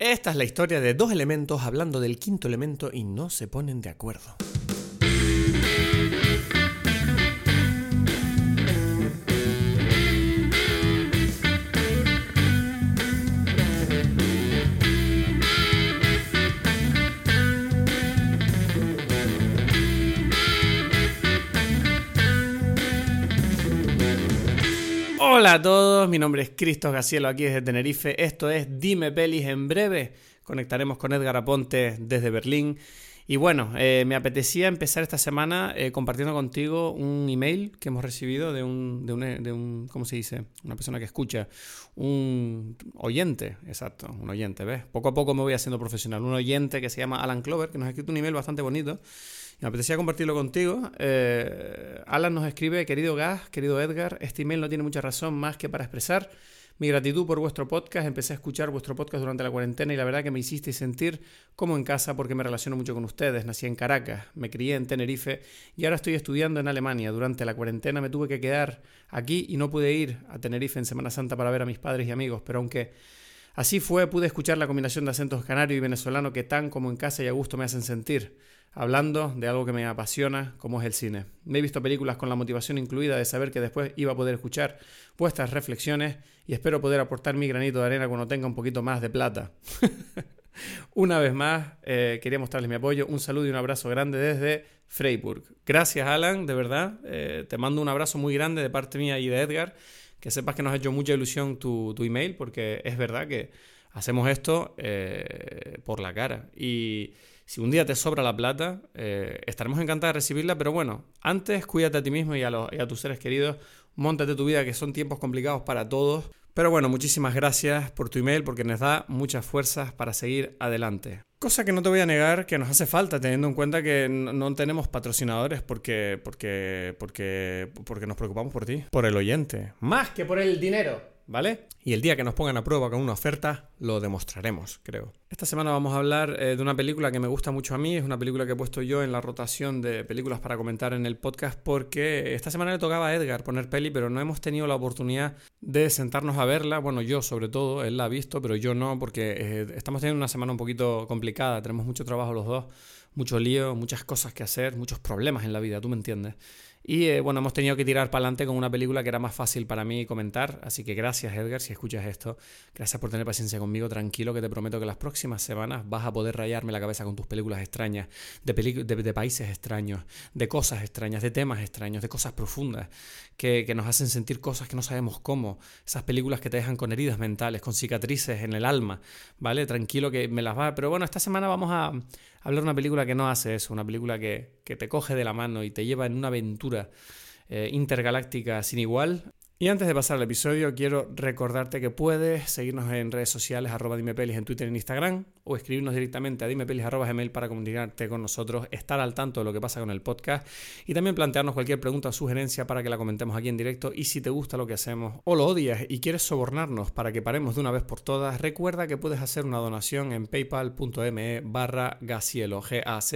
Esta es la historia de dos elementos hablando del quinto elemento y no se ponen de acuerdo. Hola a todos, mi nombre es Cristos Gacielo aquí desde Tenerife. Esto es Dime Pelis en breve. Conectaremos con Edgar Aponte desde Berlín. Y bueno, eh, me apetecía empezar esta semana eh, compartiendo contigo un email que hemos recibido de un, de, un, de un, ¿cómo se dice? Una persona que escucha, un oyente, exacto, un oyente, ¿ves? Poco a poco me voy haciendo profesional. Un oyente que se llama Alan Clover, que nos ha escrito un email bastante bonito me apetecía compartirlo contigo. Eh, Alan nos escribe, querido Gas, querido Edgar, este email no tiene mucha razón más que para expresar mi gratitud por vuestro podcast. Empecé a escuchar vuestro podcast durante la cuarentena y la verdad que me hicisteis sentir como en casa porque me relaciono mucho con ustedes. Nací en Caracas, me crié en Tenerife y ahora estoy estudiando en Alemania. Durante la cuarentena me tuve que quedar aquí y no pude ir a Tenerife en Semana Santa para ver a mis padres y amigos, pero aunque así fue, pude escuchar la combinación de acentos canario y venezolano que tan como en casa y a gusto me hacen sentir hablando de algo que me apasiona, como es el cine. Me he visto películas con la motivación incluida de saber que después iba a poder escuchar vuestras reflexiones y espero poder aportar mi granito de arena cuando tenga un poquito más de plata. Una vez más, eh, quería mostrarles mi apoyo. Un saludo y un abrazo grande desde Freiburg. Gracias, Alan, de verdad. Eh, te mando un abrazo muy grande de parte mía y de Edgar. Que sepas que nos ha hecho mucha ilusión tu, tu email, porque es verdad que hacemos esto eh, por la cara. Y si un día te sobra la plata, eh, estaremos encantados de recibirla, pero bueno, antes cuídate a ti mismo y a, tus seres queridos, montate tu vida, que son tiempos complicados para todos. Pero bueno, muchísimas gracias por tu email porque nos da muchas fuerzas para seguir adelante. Cosa que no te voy a negar que nos hace falta, teniendo en cuenta que no tenemos patrocinadores porque, porque, porque, porque nos preocupamos por ti, por el oyente, más que por el dinero. ¿Vale? Y el día que nos pongan a prueba con una oferta, lo demostraremos, creo. Esta semana vamos a hablar eh, de una película que me gusta mucho a mí, es una película que he puesto yo en la rotación de películas para comentar en el podcast porque esta semana le tocaba a Edgar poner peli, pero no hemos tenido la oportunidad de sentarnos a verla. Bueno, yo sobre todo, él la ha visto, pero yo no, porque eh, estamos teniendo una semana un poquito complicada, tenemos mucho trabajo los dos, mucho lío, muchas cosas que hacer, muchos problemas en la vida, tú me entiendes. Y eh, bueno, hemos tenido que tirar para adelante con una película que era más fácil para mí comentar. Así que gracias, Edgar, si escuchas esto. Gracias por tener paciencia conmigo. Tranquilo, que te prometo que las próximas semanas vas a poder rayarme la cabeza con tus películas extrañas, de, de, países extraños, de cosas extrañas, de temas extraños, de cosas profundas, que, que nos hacen sentir cosas que no sabemos cómo. Esas películas que te dejan con heridas mentales, con cicatrices en el alma. ¿Vale? Tranquilo, que me las va. Pero bueno, esta semana vamos a hablar de una película que no hace eso, una película que, que te coge de la mano y te lleva en una aventura eh, intergaláctica sin igual. Y antes de pasar al episodio, quiero recordarte que puedes seguirnos en redes sociales, arroba dimepelis en Twitter e Instagram, o escribirnos directamente a dimepelis para comunicarte con nosotros, estar al tanto de lo que pasa con el podcast y también plantearnos cualquier pregunta o sugerencia para que la comentemos aquí en directo. Y si te gusta lo que hacemos o lo odias y quieres sobornarnos para que paremos de una vez por todas, recuerda que puedes hacer una donación en paypal.me barra gacielo, G-A-Z-I-E-L-L-O.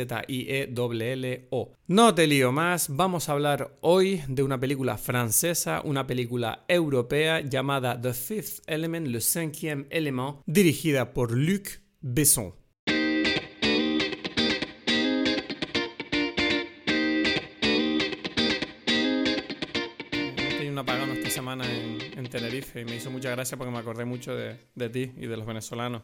No te lío más, vamos a hablar hoy de una película francesa, una película europea llamada The Fifth Element, le cinquième élément, dirigida por Luc Besson. Tenía un apagón esta semana en, Tenerife y me hizo mucha gracia porque me acordé mucho de, de ti y de los venezolanos.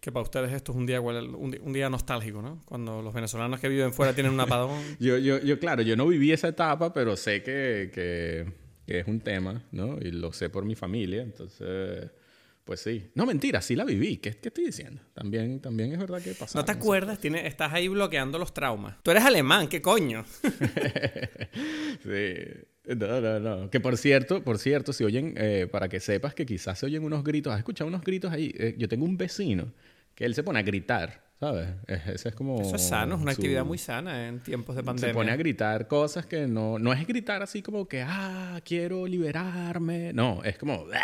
Que para ustedes esto es un día, un, día nostálgico, ¿no? Cuando los venezolanos que viven fuera tienen un apagón. yo, yo, yo, claro, yo no viví esa etapa, pero sé que, que que es un tema, ¿no? Y lo sé por mi familia, entonces, pues sí. No, mentira, sí la viví. ¿Qué, qué estoy diciendo? También, también es verdad que pasa. ¿No te acuerdas? Estás ahí bloqueando los traumas. Tú eres alemán, ¿qué coño? sí. No, no, no. Que por cierto, por cierto, si oyen, eh, para que sepas que quizás se oyen unos gritos, has escuchado unos gritos ahí. Eh, yo tengo un vecino que él se pone a gritar ¿Sabes? Eso es como... Eso es sano, es una actividad muy sana en tiempos de pandemia. Se pone a gritar cosas que no... No es gritar así como que, ah, quiero liberarme. No, es como...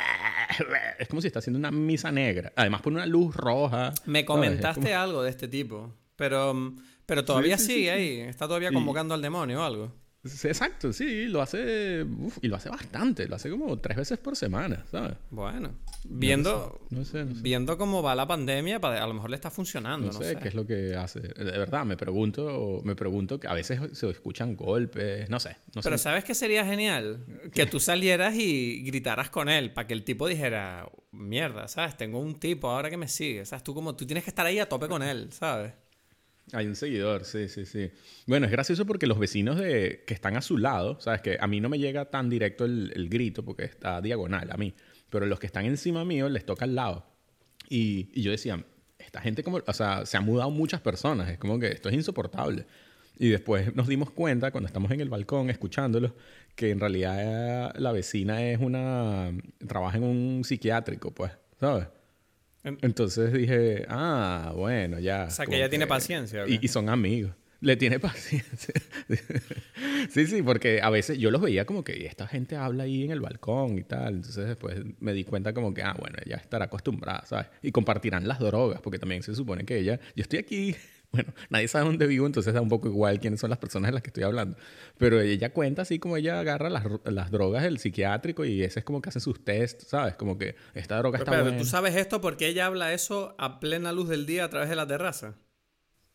Es como si está haciendo una misa negra. Además pone una luz roja. Me comentaste algo de este tipo, pero, pero todavía sigue ahí. Está todavía convocando al demonio o algo. Exacto, sí, lo hace. uf, y lo hace bastante, lo hace como tres veces por semana, ¿sabes? Bueno, viendo, No sé, no sé. viendo cómo va la pandemia, pa- a lo mejor le está funcionando, No no, sé, sé. qué es lo que hace. De verdad, me pregunto, me pregunto que a veces se escuchan golpes, no sé, no Pero. ¿sabes qué sería genial? Que tú salieras y gritaras con él para que el tipo dijera, mierda, ¿sabes? Tengo un tipo ahora que me sigue, ¿sabes? Tú como tú tienes que estar ahí a tope con él, ¿sabes? Hay un seguidor, sí, sí, sí. Bueno, es gracioso porque los vecinos de, que están a su lado, sabes que a mí no me llega tan directo el, grito porque está diagonal a mí, pero los que están encima mío les toca al lado. Y, y yo decía, esta gente como, o sea, se han mudado muchas personas, es como que esto es insoportable. Y después nos dimos cuenta, cuando estamos en el balcón escuchándolos, que en realidad eh, la vecina es una, trabaja en un psiquiátrico, pues, ¿sabes? En- Entonces dije, ah, bueno, ya. O sea, que ella tiene paciencia. Y, y son amigos. Le tiene paciencia. sí, sí, porque a veces yo los veía como que esta gente habla ahí en el balcón y tal. Entonces después me di cuenta como que, ah, bueno, ella estará acostumbrada, ¿sabes? Y compartirán las drogas, porque también se supone que ella, yo estoy aquí, bueno, nadie sabe dónde vivo, entonces da un poco igual quiénes son las personas de las que estoy hablando. Pero ella cuenta así como ella agarra las, las drogas del psiquiátrico y ese es como que hacen sus test, ¿sabes? Como que esta droga Pero está buena. ¿tú sabes esto porque ella habla eso a plena luz del día a través de la terraza?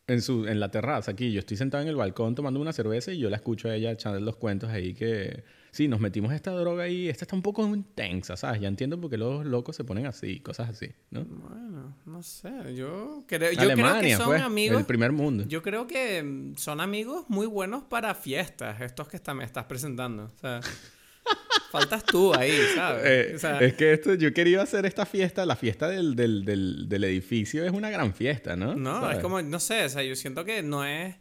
En, su, en la terraza aquí, yo estoy sentado en el balcón tomando una cerveza y yo la escucho a ella echando los cuentos ahí que sí, nos metimos esta droga ahí, esta está un poco intensa, ¿sabes? Ya entiendo por qué los locos se ponen así, cosas así, ¿no? Bueno, no sé, yo creo, yo creo que son pues, amigos... el primer mundo. Yo creo que son amigos muy buenos para fiestas, estos que está- me estás presentando. O sea, faltas tú ahí, ¿sabes? Eh, O sea, es que esto, yo quería hacer esta fiesta, la fiesta del, del, del, del edificio es una gran fiesta, ¿no? no, ¿Sabes? es como, no sé, o sea, yo siento que no es...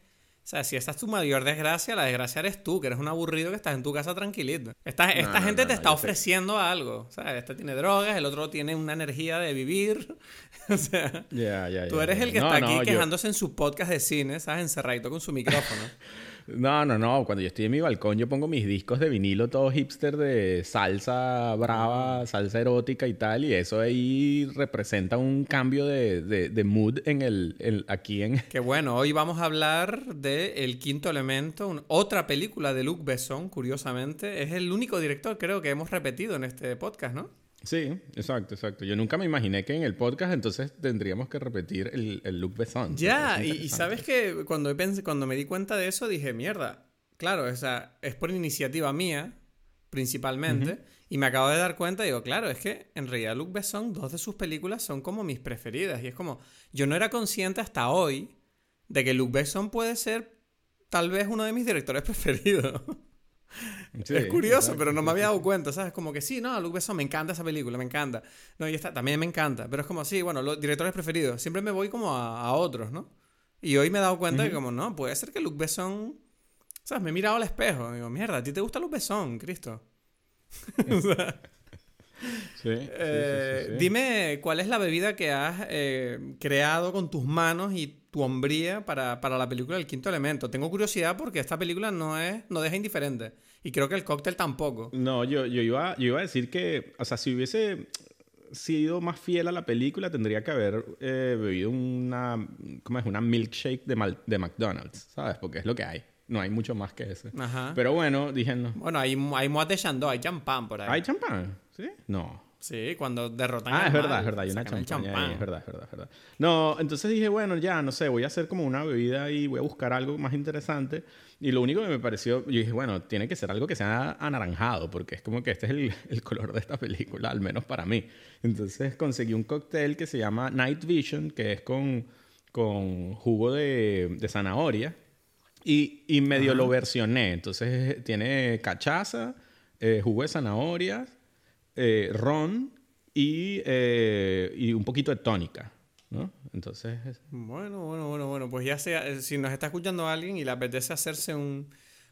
O sea, si esta es tu mayor desgracia, la desgracia eres tú, que eres un aburrido que estás en tu casa tranquilito. Esta, esta no, gente no, te está sé. ofreciendo algo. O sea, este tiene drogas, el otro tiene una energía de vivir. o sea, tú eres el que está aquí yo- quejándose en su podcast de cine, ¿sabes? Encerradito con su micrófono. No, no, no. Cuando yo estoy en mi balcón, yo pongo mis discos de vinilo todo hipster de salsa brava, salsa erótica y tal. Y eso ahí representa un cambio de, de, de mood en el, en- aquí en... Que bueno, hoy vamos a hablar de El Quinto Elemento, un- otra película de Luc Besson, curiosamente. Es el único director, creo, que hemos repetido en este podcast, ¿no? Sí, exacto, exacto. Yo nunca me imaginé que en el podcast entonces tendríamos que repetir el, el look Besson. Ya, y, sabes que cuando, pensé, cuando me di cuenta de eso dije, mierda, claro, o sea, es por iniciativa mía, principalmente, y me acabo de dar cuenta y digo, claro, es que en realidad Luc Besson, dos de sus películas son como mis preferidas, y es como, yo no era consciente hasta hoy de que Luc Besson puede ser tal vez uno de mis directores preferidos. Sí, es curioso, pero no me había dado cuenta, ¿sabes? Como que sí, no, Luc Besson, me encanta esa película, me encanta. No, y esta también me encanta, pero es como, sí, bueno, los directores preferidos. Siempre me voy como a, a otros, ¿no? Y hoy me he dado cuenta que como, no, puede ser que Luc Besson... ¿Sabes? Me he mirado al espejo. Digo, mierda, ¿a ti te gusta Luc Besson, Cristo? O sea, Sí, sí, eh, sí. Dime, ¿cuál es la bebida que has eh, creado con tus manos y tu hombría para, para la película El Quinto Elemento? Tengo curiosidad porque esta película no, es, no deja indiferente. Y creo que el cóctel tampoco. No, yo, yo, iba, yo iba a decir que, o sea, si hubiese sido más fiel a la película, tendría que haber eh, bebido una, ¿cómo es? Una milkshake de, Mal- de McDonald's, ¿sabes? Porque es lo que hay. No hay mucho más que eso. Pero bueno, dije, no. Bueno, hay, hay de hay champán por ahí. ¿Hay champán? ¿Sí? No. Sí, cuando derrotan Ah, es verdad, mal, es verdad, hay una champaña ahí, es verdad, es verdad, es verdad. No, entonces dije, bueno, ya, no sé, voy a hacer como una bebida y voy a buscar algo más interesante. Y lo único que me pareció, yo dije, bueno, tiene que ser algo que sea anaranjado, porque es como que este es el, el color de esta película, al menos para mí. Entonces conseguí un cóctel que se llama Night Vision, que es con, con jugo de, de zanahoria. Y, y medio lo versioné. Entonces tiene cachaza, eh, jugo de zanahoria, eh, ron y, eh, y un poquito de tónica. ¿no? Entonces, Bueno, bueno, bueno, bueno. Pues ya sea, eh, si nos está escuchando alguien y le apetece hacerse un...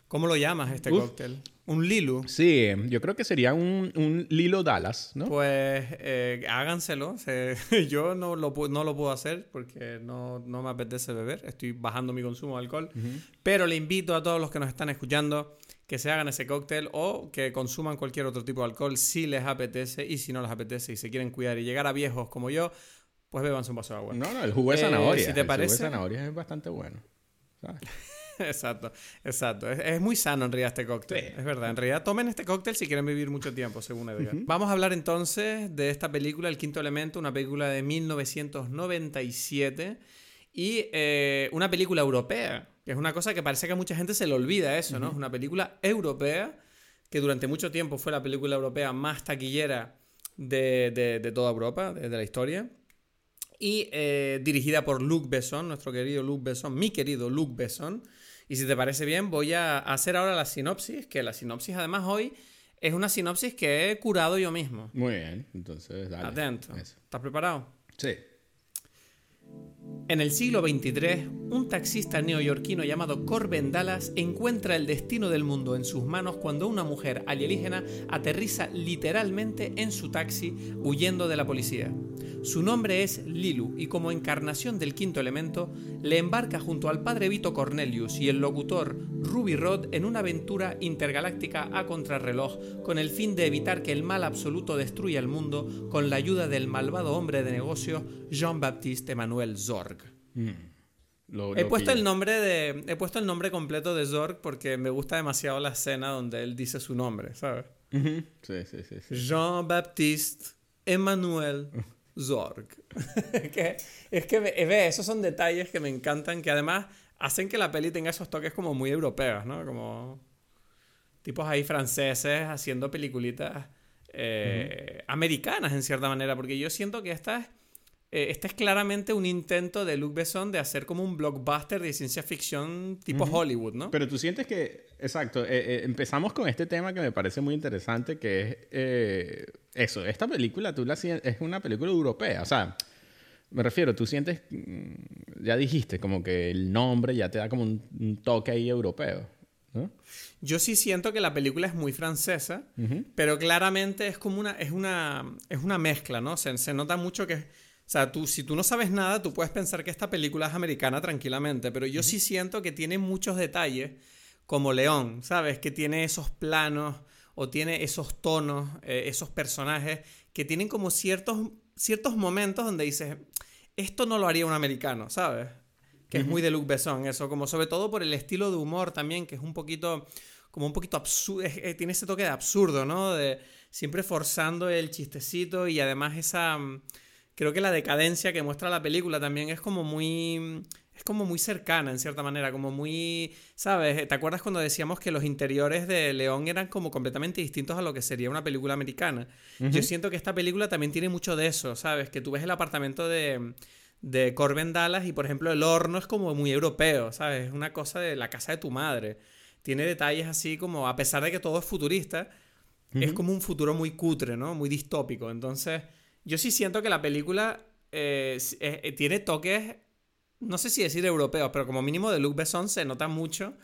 ¿Cómo lo llamas este Uf. cóctel? Un Lilu. sí, yo creo que sería un, un Lilo Dallas, ¿no? Pues eh, háganselo. Se- yo no lo, no lo puedo hacer porque no, no me apetece beber. Estoy bajando mi consumo de alcohol. Pero le invito a todos los que nos están escuchando que se hagan ese cóctel o que consuman cualquier otro tipo de alcohol si les apetece y si no les apetece y se quieren cuidar y llegar a viejos como yo, pues bébanse un vaso de agua. No, no, el jugo de Eh, zanahoria. si te el parece- jugo de zanahoria es bastante bueno. ¿sabes? exacto, exacto. Es, muy sano en realidad este cóctel. Es verdad. En realidad tomen este cóctel si quieren vivir mucho tiempo, según Edgar. Vamos a hablar entonces de esta película, El Quinto Elemento, una película de 1997 y eh, una película europea, que es una cosa que parece que a mucha gente se le olvida eso, ¿no? Es una película europea que durante mucho tiempo fue la película europea más taquillera de, de, toda Europa, de, la historia. Y eh, dirigida por Luc Besson, nuestro querido Luc Besson, mi querido Luc Besson. Y si te parece bien, voy a hacer ahora la sinopsis, que la sinopsis además hoy es una sinopsis que he curado yo mismo. Muy bien, entonces dale. Atento. ¿Estás preparado? Sí. En el siglo XXIII, un taxista neoyorquino llamado Corbin Dallas encuentra el destino del mundo en sus manos cuando una mujer alienígena aterriza literalmente en su taxi huyendo de la policía. Su nombre es Lilu y como encarnación del quinto elemento, le embarca junto al padre Vito Cornelius y el locutor Ruby Rod en una aventura intergaláctica a contrarreloj con el fin de evitar que el mal absoluto destruya el mundo con la ayuda del malvado hombre de negocio Jean-Baptiste Emmanuel Zorg. Mm. he, puesto el nombre de, he puesto el nombre completo de Zorg porque me gusta demasiado la escena donde él dice su nombre, ¿sabes? sí, sí, sí, Jean-Baptiste Emmanuel Zorg. es que ve, esos son detalles que me encantan, que además hacen que la peli tenga esos toques como muy europeos, ¿no? Como tipos ahí franceses haciendo peliculitas eh, americanas en cierta manera, porque yo siento que esta es eh, este es claramente un intento de Luc Besson de hacer como un blockbuster de ciencia ficción tipo Hollywood, ¿no? Pero tú sientes que, exacto, eh, eh, empezamos con este tema que me parece muy interesante, que es eso, esta película tú la es una película europea, o sea, me refiero, tú sientes, mm, ya dijiste, como que el nombre ya te da como un, toque ahí europeo. ¿no? Yo sí siento que la película es muy francesa, pero claramente es como una, es una, es una mezcla, ¿no? Se, se nota mucho que sea, tú, si tú no sabes nada, tú puedes pensar que esta película es americana tranquilamente, pero yo sí siento que tiene muchos detalles, como León, ¿sabes? Que tiene esos planos o tiene esos tonos, eh, esos personajes, que tienen como ciertos, ciertos momentos donde dices, esto no lo haría un americano, ¿sabes? Que es muy de Luc Besson, eso, como sobre todo por el estilo de humor también, que es un poquito, como un poquito absurdo, eh, tiene ese toque de absurdo, ¿no? De siempre forzando el chistecito y además esa mm, creo que la decadencia que muestra la película también es como muy es como muy cercana en cierta manera, como muy, ¿sabes? ¿Te acuerdas cuando decíamos que los interiores de León eran como completamente distintos a lo que sería una película americana? Yo siento que esta película también tiene mucho de eso, ¿sabes? Que tú ves el apartamento de, de Corbin Dallas y, por ejemplo, el horno es como muy europeo, ¿sabes? Es una cosa de la casa de tu madre. Tiene detalles así como, a pesar de que todo es futurista, es como un futuro muy cutre, ¿no? Muy distópico. Entonces yo sí siento que la película eh, eh, tiene toques, no sé si decir europeos, pero como mínimo de Luc Besson se nota mucho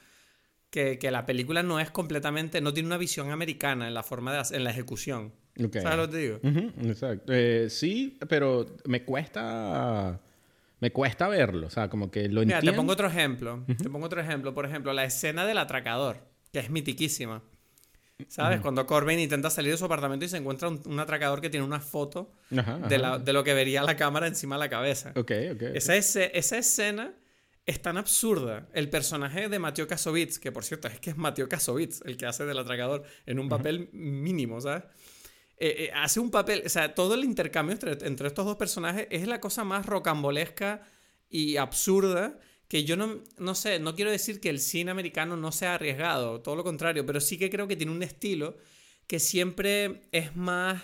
que, la película no es completamente, no tiene una visión americana en la forma de en la ejecución. ¿Sabes lo que te digo? exacto. Eh, sí, pero me cuesta me cuesta verlo, o sea, como que lo Mira, te pongo otro ejemplo. Te pongo otro ejemplo. Por ejemplo, la escena del atracador, que es mitiquísima. ¿Sabes? Cuando Corbin intenta salir de su apartamento y se encuentra un, atracador que tiene una foto De, lo que vería la cámara encima de la cabeza. Ok, ok. Esa, esa escena es tan absurda. El personaje de Mateo Kasovitz, que por cierto es que es Mateo Kasovitz el que hace del atracador en un papel mínimo, ¿sabes? Eh, eh, hace un papel, o sea, todo el intercambio entre, entre estos dos personajes es la cosa más rocambolesca y absurda que yo no, no sé, no quiero decir que el cine americano no sea arriesgado, todo lo contrario, pero sí que creo que tiene un estilo que siempre es más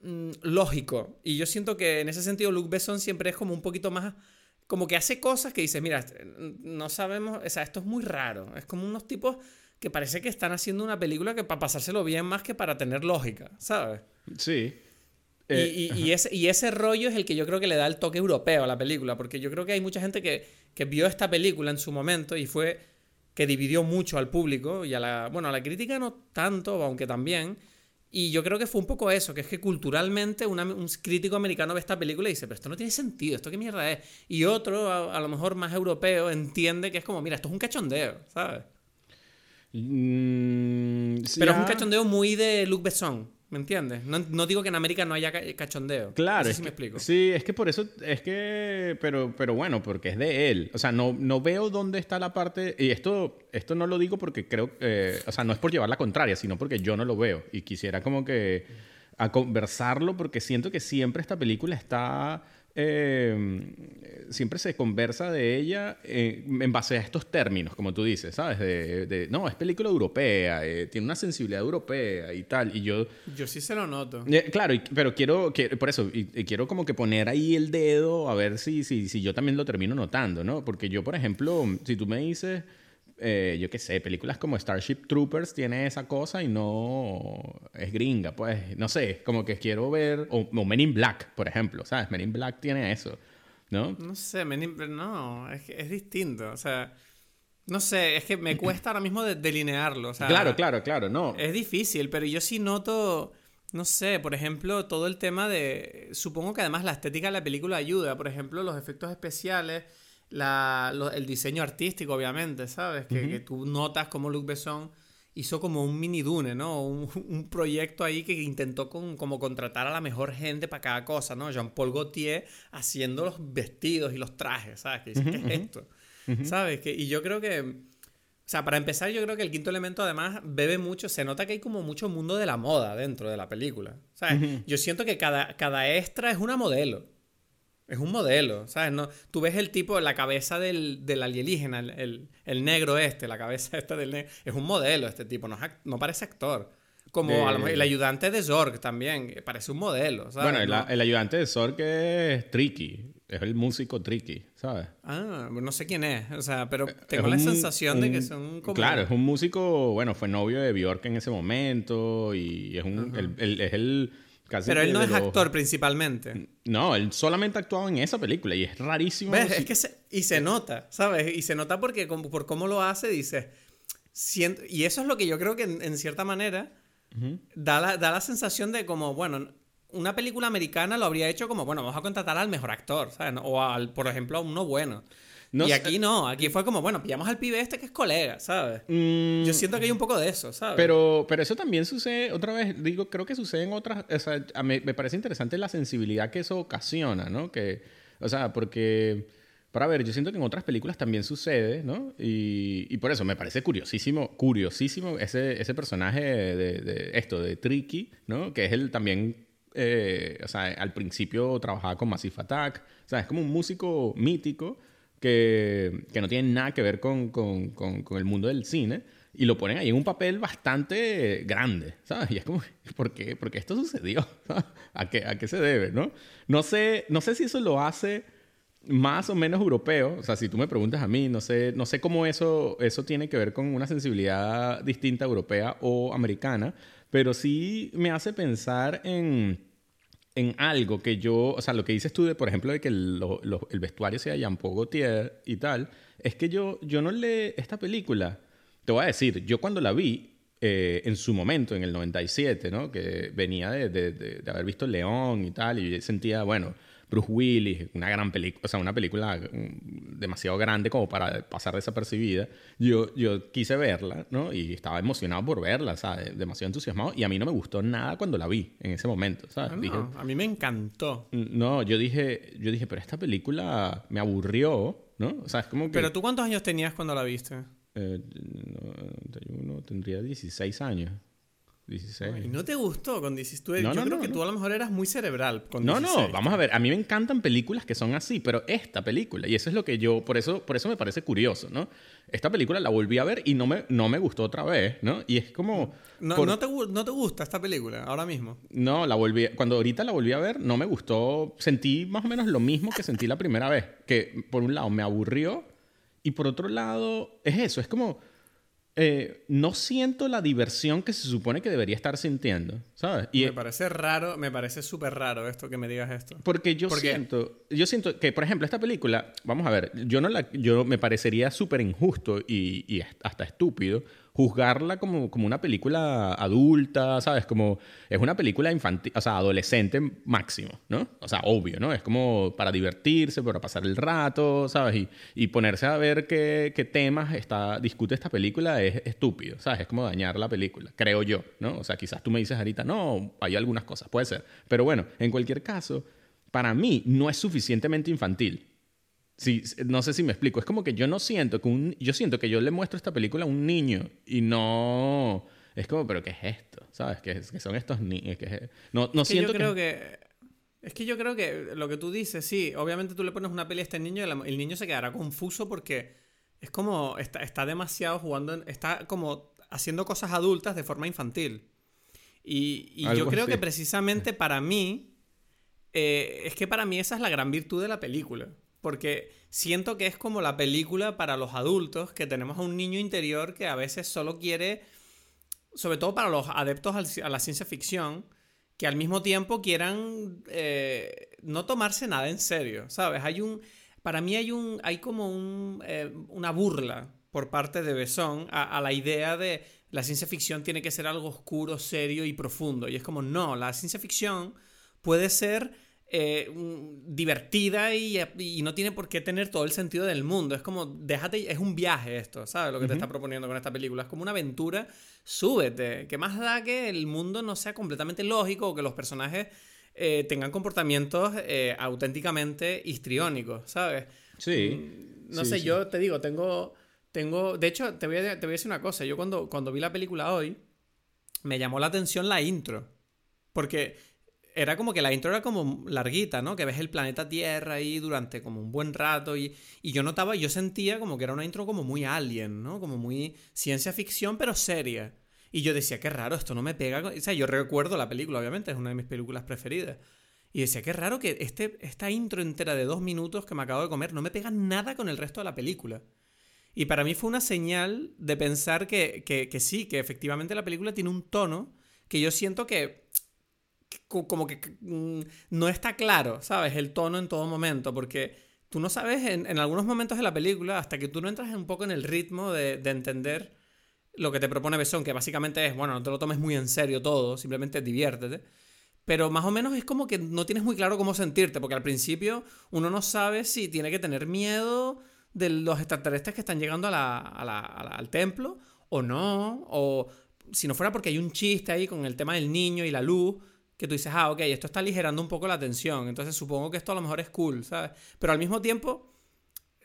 mm, lógico. Y yo siento que en ese sentido Luke Besson siempre es como un poquito más, como que hace cosas que dice, mira, no sabemos, o sea, esto es muy raro, es como unos tipos que parece que están haciendo una película que para pasárselo bien más que para tener lógica, ¿sabes? Sí. Eh, y, ese, y, ese, rollo es el que yo creo que le da el toque europeo a la película, porque yo creo que hay mucha gente que, que, vio esta película en su momento y fue que dividió mucho al público y a la, bueno, a la crítica no tanto, aunque también. Y yo creo que fue un poco eso, que es que culturalmente un crítico americano ve esta película y dice, pero esto no tiene sentido, esto qué mierda es. Y otro, a, lo mejor más europeo, entiende que es como, mira, esto es un cachondeo, ¿sabes? Mm, pero es un cachondeo muy de Luc Besson. ¿Me entiendes? No, no digo que en América no haya ca- cachondeo. Claro, No sé es si que- me explico. Sí, es que por eso, es que, pero, pero bueno, porque es de él. O sea, no, no veo dónde está la parte, y esto, esto no lo digo porque creo, eh, o sea, no es por llevar la contraria, sino porque yo no lo veo. Y quisiera como que a conversarlo porque siento que siempre esta película está, eh, siempre se conversa de ella eh, en base a estos términos, como tú dices, ¿sabes? De, de, no, es película europea, eh, tiene una sensibilidad europea y tal. Y yo... Yo sí se lo noto. Claro, y- pero quiero, quiero- por eso, y, y quiero como que poner ahí el dedo a ver si, si, si yo también lo termino notando, ¿no? Porque yo, por ejemplo, si tú me dices, eh, yo qué sé, películas como Starship Troopers tiene esa cosa y no es gringa, pues, no sé, como que quiero ver, o, o Men in Black, por ejemplo, ¿sabes? Men in Black tiene eso, ¿no? No sé, me- no, es, es distinto. O sea, no sé, es que me cuesta ahora mismo de- delinearlo. O sea, claro, claro, claro, no. Es difícil, pero yo sí noto, no sé, por ejemplo, todo el tema de... Supongo que además la estética de la película ayuda, por ejemplo, los efectos especiales, la, lo- el diseño artístico, obviamente, ¿sabes? Que, que tú notas como Luc Besson hizo como un mini Dune, ¿no? Un, un proyecto ahí que intentó con, como contratar a la mejor gente para cada cosa, ¿no? Jean-Paul Gaultier haciendo los vestidos y los trajes, ¿sabes? Que dices, ¿qué es esto? ¿Sabes? Que, y yo creo que... O sea, para empezar, yo creo que el quinto elemento además bebe mucho. Se nota que hay como mucho mundo de la moda dentro de la película. ¿Sabes? Yo siento que cada, cada extra es una modelo. Es un modelo, ¿sabes? No, tú ves el tipo, la cabeza del, del alienígena, el, el- el negro este, la cabeza esta del negro. Es un modelo este tipo, no, no parece actor. Como De- a lo mejor el ayudante de Zorg también, que parece un modelo, ¿sabes? Bueno, el, No- el ayudante de Zork es Tricky, es el músico Tricky, ¿sabes? Ah, no sé quién es, o sea, pero tengo Es la un- sensación de que un- son como... Claro, es un músico, bueno, fue novio de Bjork en ese momento y es un, el- el- es el casi Pero él no es los- actor principalmente. No, él solamente ha actuado en esa película y es rarísimo. ¿Ves? Es que se- y se nota, ¿sabes? Y se nota porque como- por cómo lo hace, dices... siento- y eso es lo que yo creo que en, en cierta manera da, la, da la sensación de como, bueno, una película americana lo habría hecho como, bueno, vamos a contratar al mejor actor, ¿sabes? O al, por ejemplo, a uno bueno. No y sé- aquí no, aquí fue como, bueno, pillamos al pibe este que es colega, ¿sabes? Mm, Yo siento que hay un poco de eso, ¿sabes? Pero, pero eso también sucede, otra vez, digo, creo que sucede en otras, o sea, a mí- me parece interesante la sensibilidad que eso ocasiona, ¿no? Que, o sea, porque, para ver, yo siento que en otras películas también sucede, ¿no? Y, y por eso me parece curiosísimo, curiosísimo ese, ese personaje de, de esto, de Tricky, ¿no? Que es el también, eh, o sea, al principio trabajaba con Massive Attack, o sea, es como un músico mítico que, que no tiene nada que ver con, con, con, con el mundo del cine y lo ponen ahí en un papel bastante grande, ¿sabes? Y es como, ¿por qué, ¿Por qué esto sucedió? ¿A qué, ¿A qué se debe, no? No sé, no sé si eso lo hace más o menos europeo, o sea, si tú me preguntas a mí, no sé, no sé cómo eso, eso tiene que ver con una sensibilidad distinta europea o americana, pero sí me hace pensar en en algo que yo, o sea, lo que dices tú de, por ejemplo, de que el, el vestuario sea Jean-Paul Gaultier y tal, es que yo, yo no le, esta película, te voy a decir, yo cuando la vi, eh, en su momento, en el 97, ¿no? Que venía de, de- de- de haber visto León y tal, y sentía, bueno, Bruce Willis, una gran película, o sea, una película mm, demasiado grande como para pasar desapercibida. Yo, yo quise verla, ¿no? Y estaba emocionado por verla, ¿sabes? Demasiado entusiasmado. Y a mí no me gustó nada cuando la vi en ese momento, ¿sabes? Ah, no, Dije, a mí me encantó. no, yo dije, yo dije, pero esta película me aburrió, ¿no? O sea, es como que... Pero tú cuántos años tenías cuando la viste? Eh, 91, tendría 16 años. 16. ¿Y no te gustó con 16? Tú- No, yo no, creo no, que tú a lo mejor eras muy cerebral con No, 16. no, vamos a ver. A mí me encantan películas que son así, pero esta película, y eso es lo que yo, por eso, por eso me parece curioso, ¿no? Esta película la volví a ver y no me, no me gustó otra vez, ¿no? Y es como... No, por- no te, no te gusta esta película ahora mismo. No, la volví, cuando ahorita la volví a ver, no me gustó. Sentí más o menos lo mismo que sentí la primera vez. Que por un lado me aburrió y por otro lado es eso, es como eh, no siento la diversión que se supone que debería estar sintiendo, ¿sabes? Y me parece raro, me parece súper raro esto que me digas esto. porque yo ¿Por qué? siento, yo siento que, por ejemplo, esta película, vamos a ver, yo no la, yo me parecería súper injusto y, y hasta estúpido juzgarla como, como una película adulta, ¿sabes? Como es una película infantil, o sea, adolescente máximo, ¿no? O sea, obvio, ¿no? Es como para divertirse, para pasar el rato, ¿sabes? Y, y ponerse a ver qué, qué temas está, discute esta película es estúpido, ¿sabes? Es como dañar la película, creo yo, ¿no? O sea, quizás tú me dices ahorita, no, hay algunas cosas, puede ser. Pero bueno, en cualquier caso, para mí no es suficientemente infantil. Sí, no sé si me explico. Es como que yo no siento que un, yo siento que yo le muestro esta película a un niño y no es como, pero ¿qué es esto? ¿Sabes? Que, son estos niños. Que no, no siento yo creo que... Es que yo creo que lo que tú dices, sí, obviamente tú le pones una peli a este niño y el niño se quedará confuso porque es como, está, está demasiado jugando, está como haciendo cosas adultas de forma infantil. Y, y yo creo que precisamente para mí, eh, es que para mí esa es la gran virtud de la película. Porque siento que es como la película para los adultos, que tenemos a un niño interior que a veces solo quiere, sobre todo para los adeptos a la ciencia ficción, que al mismo tiempo quieran eh, no tomarse nada en serio, ¿sabes? Hay un, para mí hay un, hay como un, eh, una burla por parte de Besson a, a, la idea de la ciencia ficción tiene que ser algo oscuro, serio y profundo. Y es como, no, la ciencia ficción puede ser eh, divertida y, no tiene por qué tener todo el sentido del mundo. Es como, déjate, es un viaje esto, ¿sabes? Lo que te está proponiendo con esta película. Es como una aventura, súbete. ¿Qué más da que el mundo no sea completamente lógico o que los personajes eh, tengan comportamientos eh, auténticamente histriónicos, ¿sabes? Sí. No sé, yo te digo, tengo, tengo, de hecho, te voy, a, te voy a decir una cosa. Yo cuando, cuando vi la película hoy, me llamó la atención la intro. Porque era como que la intro era como larguita, ¿no? Que ves el planeta Tierra ahí durante como un buen rato y, y, yo notaba, yo sentía como que era una intro como muy alien, ¿no? Como muy ciencia ficción pero seria. Y yo decía, qué raro, esto no me pega. O sea, yo recuerdo la película, obviamente, es una de mis películas preferidas. Y decía, qué raro que este, esta intro entera de dos minutos que me acabo de comer no me pega nada con el resto de la película. Y para mí fue una señal de pensar que, que, que sí, que efectivamente la película tiene un tono que yo siento que como que mm, no está claro, ¿sabes? El tono en todo momento, porque tú no sabes en, algunos momentos de la película, hasta que tú no entras un poco en el ritmo de, entender lo que te propone Besón, que básicamente es, bueno, no te lo tomes muy en serio todo, simplemente diviértete. Pero más o menos es como que no tienes muy claro cómo sentirte, porque al principio uno no sabe si tiene que tener miedo de los extraterrestres que están llegando al templo o no, o si no fuera porque hay un chiste ahí con el tema del niño y la luz, que tú dices, ah, ok, esto está aligerando un poco la tensión, entonces supongo que esto a lo mejor es cool, ¿sabes? Pero al mismo tiempo,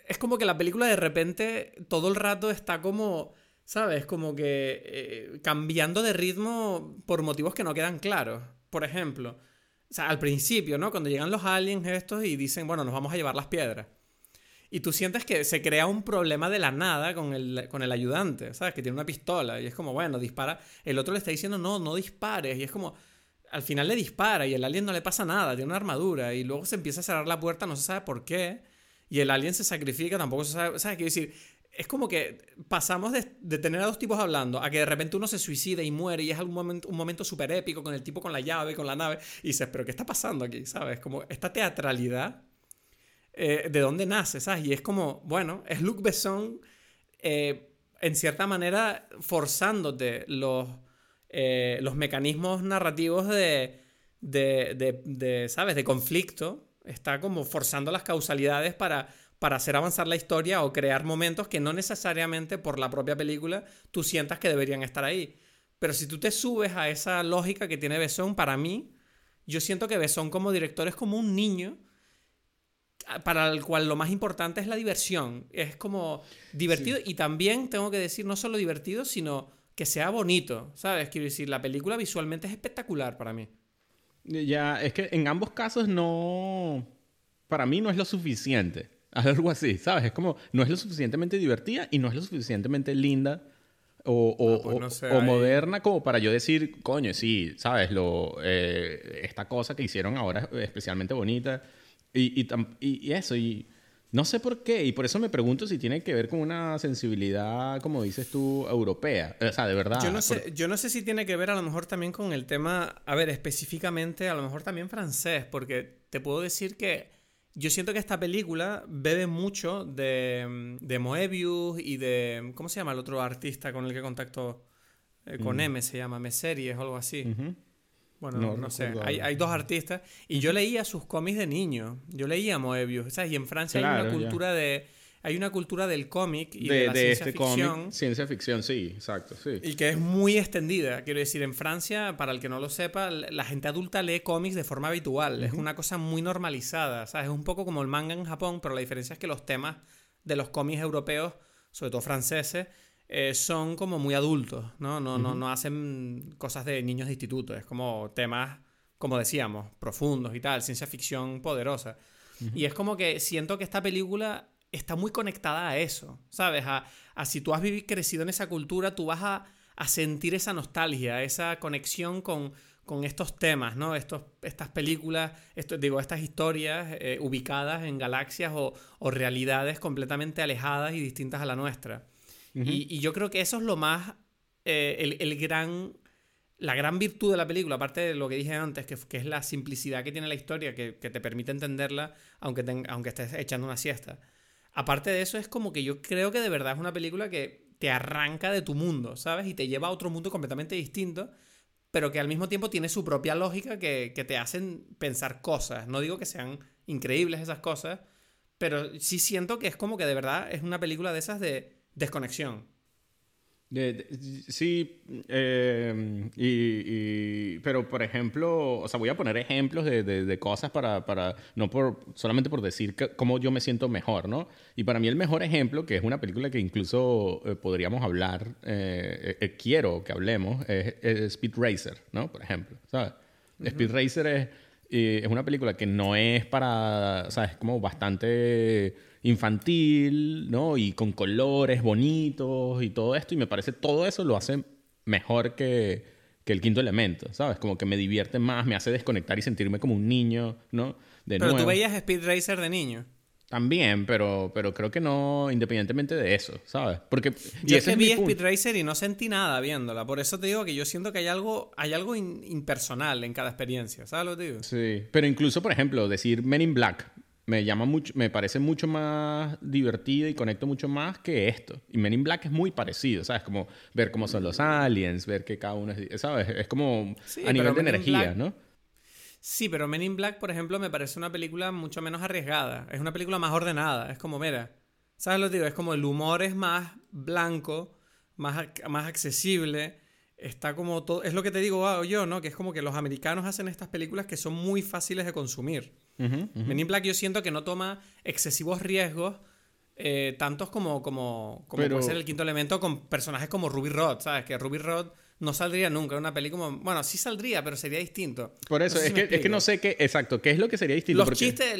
es como que la película de repente todo el rato está como, ¿sabes? Como que eh, cambiando de ritmo por motivos que no quedan claros. Por ejemplo, o sea, al principio, ¿no? Cuando llegan los aliens estos y dicen, bueno, nos vamos a llevar las piedras. Y tú sientes que se crea un problema de la nada con el, con el ayudante, ¿sabes? Que tiene una pistola y es como, bueno, dispara. El otro le está diciendo, no, no dispares. Y es como, al final le dispara y el alien no le pasa nada, tiene una armadura y luego se empieza a cerrar la puerta, no se sabe por qué, y el alien se sacrifica, tampoco se sabe, ¿sabes? Quiero decir, es como que pasamos de, tener a dos tipos hablando a que de repente uno se suicida y muere y es un momento, un momento súper épico con el tipo con la llave, con la nave, y dices, pero ¿qué está pasando aquí? ¿Sabes? Como esta teatralidad, eh, ¿de dónde nace? ¿Sabes? Y es como, bueno, es Luc Besson, eh, en cierta manera, forzándote los eh, los mecanismos narrativos de, de, ¿sabes?, de conflicto, está como forzando las causalidades para, para hacer avanzar la historia o crear momentos que no necesariamente por la propia película tú sientas que deberían estar ahí. Pero si tú te subes a esa lógica que tiene Besón, para mí, yo siento que Besón como director es como un niño para el cual lo más importante es la diversión. Es como divertido y también tengo que decir no solo divertido, sino que sea bonito, ¿sabes? Quiero decir, la película visualmente es espectacular para mí. Ya, es que en ambos casos no. Para mí no es lo suficiente. Algo así, ¿sabes? Es como, no es lo suficientemente divertida y no es lo suficientemente linda o, o, ah, pues moderna como para yo decir, coño, sí, ¿sabes? Lo, eh, esta cosa que hicieron ahora es especialmente bonita. Y, y, y, eso, y no sé por qué, y por eso me pregunto si tiene que ver con una sensibilidad, como dices tú, europea. O sea, de verdad. Yo no sé, yo no sé si tiene que ver a lo mejor también con el tema, a ver, específicamente, a lo mejor también francés, porque te puedo decir que yo siento que esta película bebe mucho de, de Moebius y de. ¿Cómo se llama el otro artista con el que contactó? Eh, con Mm. M se llama, Meseries o algo así. Ujú. Bueno, No no, sé. Hay, dos artistas. Y yo leía sus cómics de niño. Yo leía Moebius. ¿sabes? Y en Francia hay una ya. cultura de. Hay una cultura del cómic y de, de, la de ciencia este ficción. cómic, ciencia ficción, sí, exacto, sí. Y que es muy extendida. Quiero decir, en Francia, para el que no lo sepa, la gente adulta lee cómics de forma habitual. Es una cosa muy normalizada. ¿sabes? Es un poco como el manga en Japón, pero la diferencia es que los temas de los cómics europeos, sobre todo franceses, eh, son como muy adultos. ¿no? No, no, no hacen cosas de niños de instituto. Es como temas, como decíamos, profundos y tal. Ciencia ficción poderosa. Y es como que siento que esta película está muy conectada a eso, ¿sabes? A, a si tú has vivido, crecido en esa cultura, tú vas a, a sentir esa nostalgia, esa conexión con, con estos temas, ¿no? Estos, estas películas, esto, digo, estas historias eh, ubicadas en galaxias o, o realidades completamente alejadas y distintas a la nuestra. Y, yo creo que eso es lo más, eh, el, el gran la gran virtud de la película, aparte de lo que dije antes, que, que es la simplicidad que tiene la historia, que, que te permite entenderla aunque, ten- aunque estés echando una siesta. Aparte de eso, es como que yo creo que de verdad es una película que te arranca de tu mundo, ¿sabes? Y te lleva a otro mundo completamente distinto, pero que al mismo tiempo tiene su propia lógica que, que te hacen pensar cosas. No digo que sean increíbles esas cosas, pero sí siento que es como que de verdad es una película de esas de desconexión. De- de- sí, eh, y, y- pero por ejemplo, o sea, voy a poner ejemplos de, de- de cosas para, para, no por, solamente por decir que- cómo yo me siento mejor, ¿no? Y para mí el mejor ejemplo, que es una película que incluso eh, podríamos hablar, eh, quiero que hablemos, es, es Speed Racer, ¿no? Por ejemplo, ¿sabes? Speed Racer es, es una película que no es para, o sea, es como bastante infantil, ¿no? Y con colores bonitos y todo esto. Y me parece todo eso lo hace mejor que, que el quinto elemento, ¿sabes? Como que me divierte más, me hace desconectar y sentirme como un niño, ¿no? De Pero nuevo. tú veías Speed Racer de niño. También, pero, pero creo que no independientemente de eso, ¿sabes? Porque... Yo es que vi. Speed Racer y no sentí nada viéndola. Por eso te digo que yo siento que hay algo, hay algo in- impersonal en cada experiencia. ¿Sabes lo que digo? Sí, pero incluso, por ejemplo, decir Men in Black me llama mucho, me parece mucho más divertido y conecto mucho más que esto. Y Men in Black es muy parecido, ¿sabes? Como ver cómo son los aliens, ver que cada uno es, ¿sabes? Es como Sí, a nivel de Men energía, Black- ¿no? Sí, pero Men in Black, por ejemplo, me parece una película mucho menos arriesgada. Es una película más ordenada. Es como, mira, ¿sabes lo que digo? Es como el humor es más blanco, más, más accesible. Está como todo. Es lo que te digo yo, ¿no? Que es como que los americanos hacen estas películas que son muy fáciles de consumir. Ujú. Men in Black yo siento que no toma excesivos riesgos, eh, tantos como, como, como Pero- puede ser el quinto elemento con personajes como Ruby Rod, ¿sabes? Que Ruby Rod no saldría nunca en una peli como... Bueno, sí saldría, pero sería distinto. Por eso, No sé es, si que, es que no sé qué, exacto, qué es lo que sería distinto. Los porque- chistes,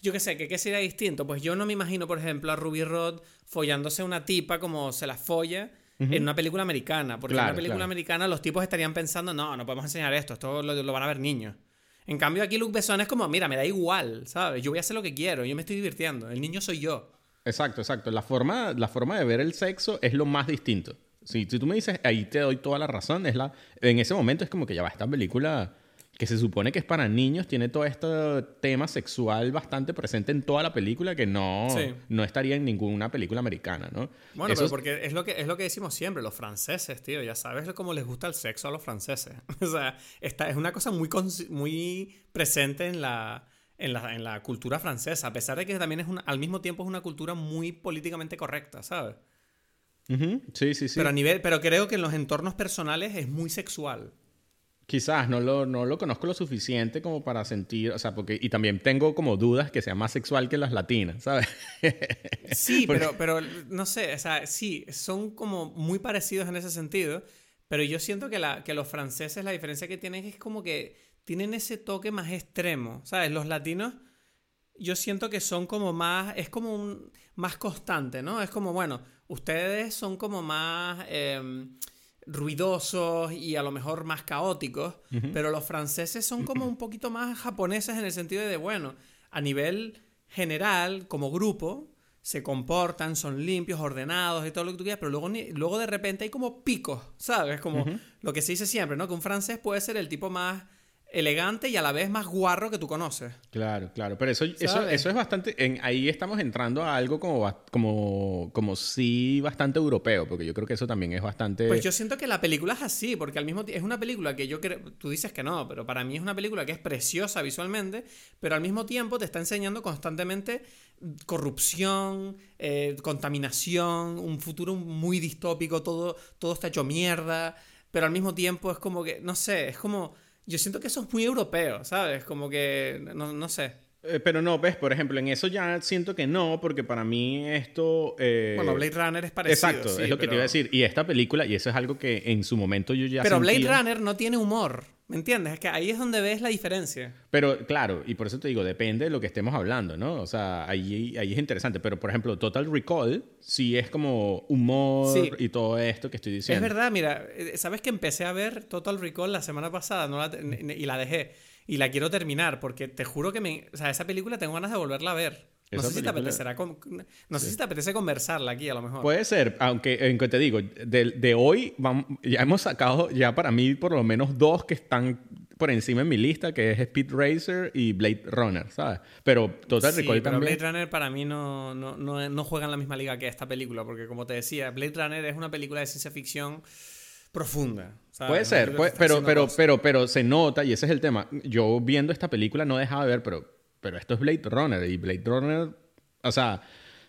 yo qué sé, que qué sería distinto. Pues yo no me imagino, por ejemplo, a Ruby Rod follándose a una tipa como se la folla en una película americana. Porque en una película claro. americana los tipos estarían pensando, no, no podemos enseñar esto, esto lo, lo van a ver niños. En cambio, aquí Luke Besson es como, mira, me da igual, ¿sabes? Yo voy a hacer lo que quiero, yo me estoy divirtiendo. El niño soy yo. Exacto, exacto. La forma, la forma de ver el sexo es lo más distinto. Si, si tú me dices, ahí te doy toda la razón, es la, en ese momento es como que ya va, esta película que se supone que es para niños, tiene todo este tema sexual bastante presente en toda la película que no, Sí. no estaría en ninguna película americana, ¿no? Bueno, Eso pero porque es lo, que, es lo que decimos siempre, los franceses, tío, ya sabes cómo les gusta el sexo a los franceses. o sea, esta es una cosa muy, muy presente en la, en, la, en la cultura francesa, a pesar de que también es una, al mismo tiempo es una cultura muy políticamente correcta, ¿sabes? Sí, sí, sí. Pero, a nivel, pero creo que en los entornos personales es muy sexual. Quizás no lo, no lo conozco lo suficiente como para sentir, o sea, porque, y también tengo como dudas que sea más sexual que las latinas, ¿sabes? Sí, Porque- pero, pero no sé, o sea, sí, son como muy parecidos en ese sentido, pero yo siento que, la, que los franceses la diferencia que tienen es como que tienen ese toque más extremo, ¿sabes? Los latinos yo siento que son como más, es como un, más constante, ¿no? Es como, bueno, ustedes son como más em, ruidosos y a lo mejor más caóticos, pero los franceses son como un poquito más japoneses en el sentido de, bueno, a nivel general, como grupo, se comportan, son limpios, ordenados y todo lo que tú quieras, pero luego, luego de repente hay como picos, ¿sabes? Como lo que se dice siempre, ¿no? Que un francés puede ser el tipo más elegante y a la vez más guarro que tú conoces. Claro, claro. Pero eso, eso, eso es bastante. En, ahí estamos entrando a algo como, como, como sí bastante europeo, porque yo creo que eso también es bastante. Pues yo siento que la película es así, porque al mismo tiempo es una película que yo creo. Tú dices que no, pero para mí es una película que es preciosa visualmente, pero al mismo tiempo te está enseñando constantemente corrupción, eh, contaminación, un futuro muy distópico, todo, todo está hecho mierda, pero al mismo tiempo es como que, no sé, es como yo siento que eso es muy europeo, ¿sabes? Como que, no, no sé. Eh, pero no, ves, por ejemplo, en eso ya siento que no, porque para mí esto... Eh, bueno, Blade Runner es parecido. Exacto, es lo que te iba a decir. Y esta película, y eso es algo que en su momento yo ya... Pero Blade Runner no tiene humor. ¿Me entiendes? Es que ahí es donde ves la diferencia. Pero claro, y por eso te digo, depende de lo que estemos hablando, ¿no? O sea, ahí, ahí es interesante. Pero por ejemplo, Total Recall sí es como humor y todo esto que estoy diciendo. Es verdad, mira, eh, ¿sabes que empecé a ver Total Recall la semana pasada no y la dejé? Y la quiero terminar porque te juro que me, o sea, esa película tengo ganas de volverla a ver. No sé, si te apetecerá no sé si te apetece conversarla aquí a lo mejor. Puede ser, aunque en que te digo, de, de hoy vamos, ya hemos sacado ya para mí por lo menos dos que están por encima en mi lista, que es Speed Racer y Blade Runner, ¿sabes? Pero Total sí, Recall pero Blade Runner para mí no, no, no, no, juega en la misma liga que esta película, porque como te decía, Blade Runner es una película de ciencia ficción profunda. Puede ser, pero, pero, pero, pero se nota, y ese es el tema. Yo viendo esta película no dejaba de ver, pero pero esto es Blade Runner y Blade Runner, o sea,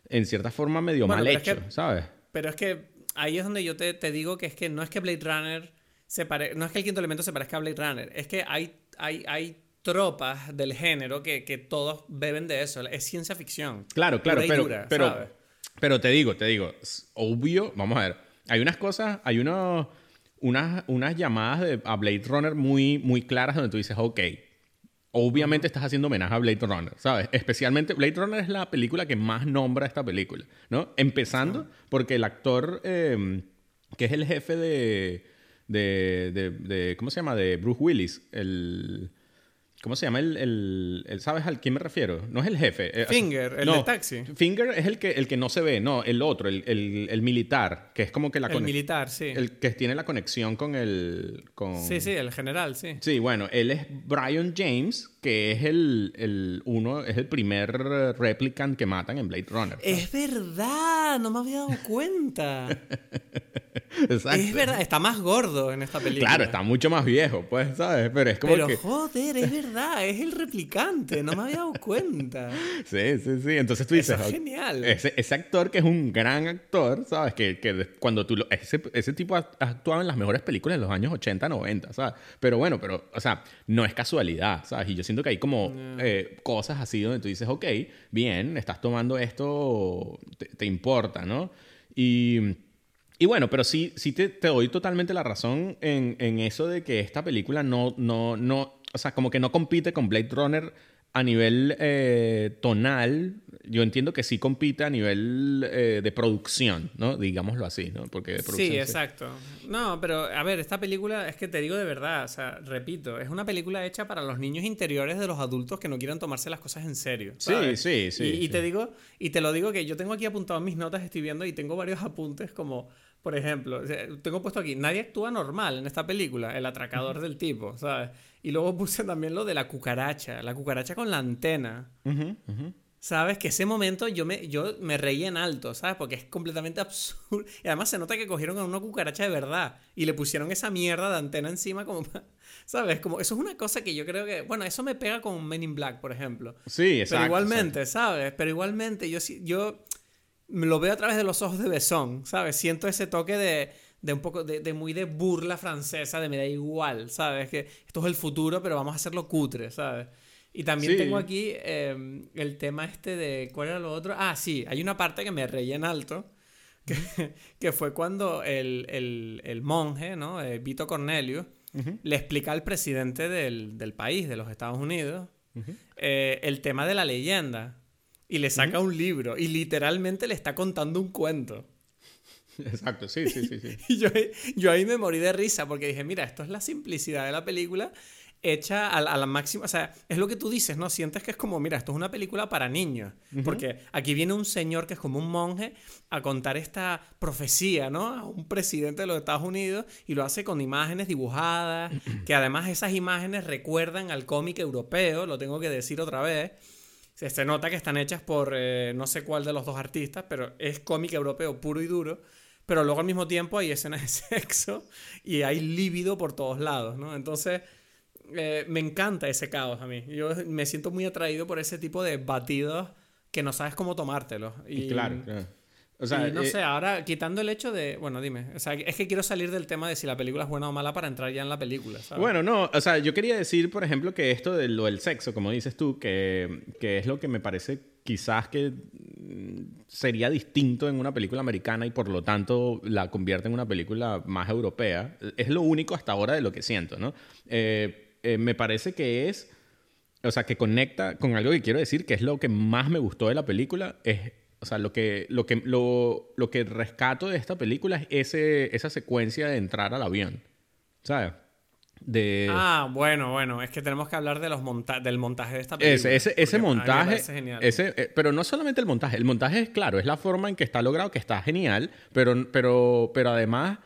en cierta forma medio mal hecho, ¿sabes? Pero es que ahí es donde yo te, digo que es que no es que Blade Runner se pare, no es que el quinto elemento se parezca a Blade Runner, es que hay, hay, hay tropas del género que, todos beben de eso, es ciencia ficción. Claro, claro, pero, pero, pero te digo, te digo, obvio, vamos a ver, hay unas cosas, hay unos, unas, unas llamadas de, a Blade Runner muy, muy claras donde tú dices, ok, obviamente estás haciendo homenaje a Blade Runner, ¿sabes? Especialmente Blade Runner es la película que más nombra esta película, ¿no? Empezando porque el actor em, que es el jefe de, de, de, ¿cómo se llama? De Bruce Willis, el ¿Cómo se llama el, el, ¿Sabes al quién me refiero? No es el jefe. Eh, Finger, el de taxi. Finger es el que, el que no se ve, no, el otro, el, el militar, que es como que la El militar, sí. El que tiene la conexión con el. Con... Sí, sí, el general, sí. Sí, bueno, él es Brian James, que es el, uno, es el primer replicant que matan en Blade Runner. Es verdad, no me había dado cuenta. Exacto. Es verdad, está más gordo en esta película. Claro, está mucho más viejo, pues, ¿sabes? Pero es como Pero joder, es verdad es el replicante, no me había dado cuenta. Sí, sí, sí. Entonces tú dices. es genial. Ese, actor que es un gran actor, ¿sabes? Que, que cuando tú. Lo, ese, ese tipo ha actuado en las mejores películas de los años 80, 90, ¿sabes? Pero bueno, pero, o sea, no es casualidad, ¿sabes? Y yo siento que hay como eh, cosas así donde tú dices, ok, bien, estás tomando esto, te, importa, ¿no? Y. Y bueno, pero sí, sí te, te doy totalmente la razón en, en, eso de que esta película no, no, no, o sea, como que no compite con Blade Runner a nivel eh, tonal, yo entiendo que sí compite a nivel eh, de producción, ¿no? Digámoslo así, ¿no? Porque de sí, exacto. No, pero a ver, esta película es que te digo de verdad, o sea, repito, es una película hecha para los niños interiores de los adultos que no quieran tomarse las cosas en serio. Sí, sí, sí. Y, te digo, y te lo digo que yo tengo aquí apuntado mis notas, estoy viendo y tengo varios apuntes como por ejemplo, tengo puesto aquí, nadie actúa normal en esta película, el atracador del tipo, ¿sabes? Y luego puse también lo de la cucaracha, la cucaracha con la antena. ¿Sabes? Que ese momento yo me, yo me reí en alto, ¿sabes? Porque es completamente absurdo. Y además se nota que cogieron a una cucaracha de verdad y le pusieron esa mierda de antena encima como... ¿Sabes? Como eso es una cosa que yo creo que... Bueno, eso me pega con Men in Black, por ejemplo. Sí, exacto. Pero igualmente, ¿sabes? Pero igualmente yo, yo lo veo a través de los ojos de Besón, ¿sabes? Siento ese toque de, de un poco, de, de, muy de burla francesa, de me da igual, ¿sabes? Que esto es el futuro, pero vamos a hacerlo cutre, ¿sabes? Y también tengo aquí em, el tema este de, ¿cuál era lo otro? Ah, sí, hay una parte que me reí en alto, que, que fue cuando el, el, el monje, ¿no? Eh, Vito Cornelio, le explica al presidente del, del, país, de los Estados Unidos, eh, el tema de la leyenda y le saca un libro y literalmente le está contando un cuento. Exacto, sí, sí, sí. sí. y yo, yo ahí me morí de risa porque dije, mira, esto es la simplicidad de la película hecha a, la máxima. O sea, es lo que tú dices, ¿no? Sientes que es como, mira, esto es una película para niños. Porque aquí viene un señor que es como un monje a contar esta profecía, ¿no? A un presidente de los Estados Unidos y lo hace con imágenes dibujadas, que además esas imágenes recuerdan al cómic europeo, lo tengo que decir otra vez. Se, nota que están hechas por eh, no sé cuál de los dos artistas, pero es cómic europeo puro y duro. Pero luego al mismo tiempo hay escenas de sexo y hay líbido por todos lados, ¿no? Entonces eh, me encanta ese caos a mí. Yo me siento muy atraído por ese tipo de batidos que no sabes cómo tomártelos. Y, claro, O sea, no eh, sé, ahora quitando el hecho de. Bueno, dime. O sea, es que quiero salir del tema de si la película es buena o mala para entrar ya en la película. Bueno, no. O sea, yo quería decir, por ejemplo, que esto de lo del sexo, como dices tú, que, que es lo que me parece quizás que mm, sería distinto en una película americana y por lo tanto la convierte en una película más europea. Es lo único hasta ahora de lo que siento, ¿no? Eh, eh, me parece que es, o sea, que conecta con algo que quiero decir, que es lo que más me gustó de la película, es, o sea, lo que, lo que, lo, lo que rescato de esta película es ese, esa secuencia de entrar al avión, ¿sabes? De... Ah, bueno, bueno, es que tenemos que hablar de los monta del montaje de esta película. Ese, ese, ese montaje, ese, eh, pero no solamente el montaje, el montaje es claro, es la forma en que está logrado, que está genial, pero, pero, pero además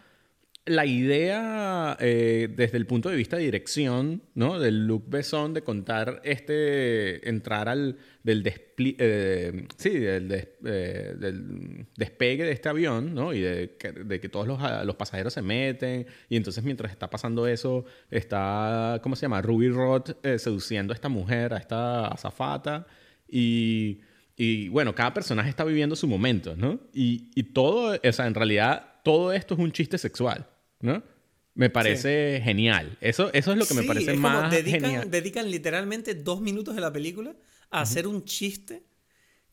la idea eh, desde el punto de vista de dirección, ¿no? Del Luc Besson de contar este, entrar al, del, eh, del, eh, del, despegue de este avión, ¿no? Y de que, todos los, los, pasajeros se meten y entonces mientras está pasando eso está, ¿cómo se llama? Ruby Roth seduciendo a esta mujer, a esta azafata y... Y bueno, cada personaje está viviendo su momento, ¿no? Y, y todo, o sea, en realidad, todo esto es un chiste sexual. ¿No? Me parece genial. Eso, eso es lo que me parece más dedican, genial. Dedican literalmente dos minutos de la película a hacer un chiste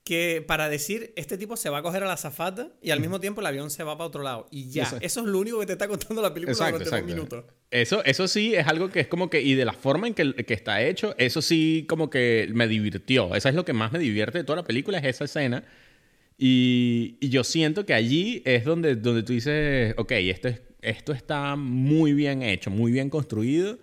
que para decir este tipo se va a coger a la zafata y al mismo tiempo el avión se va para otro lado y ya eso, es. lo único que te está contando la película durante dos minutos. Eso eso sí es algo que es como que y de la forma en que, que, está hecho eso sí como que me divirtió. Eso es lo que más me divierte de toda la película es esa escena. Y, y yo siento que allí es donde donde tú dices ok esto es esto está muy bien hecho, muy bien construido.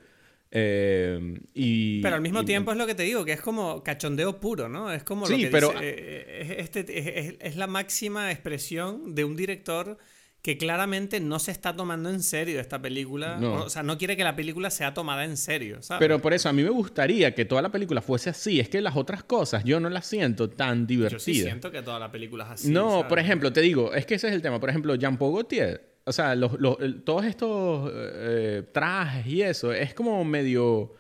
Eh, y, pero al mismo tiempo es lo que te digo, que es como cachondeo puro, ¿no? Es como lo que pero... dice, eh, este, es, la máxima expresión de un director que claramente no se está tomando en serio esta película. O, sea, no quiere que la película sea tomada en serio, ¿sabes? Pero por eso a mí me gustaría que toda la película fuese así. Es que las otras cosas yo no las siento tan divertidas. Yo sí siento que toda la película es así. No, por ejemplo, te digo, es que ese es el tema. Por ejemplo, Jean-Paul Gaultier o sea, los, todos estos eh, trajes y eso, es como medio...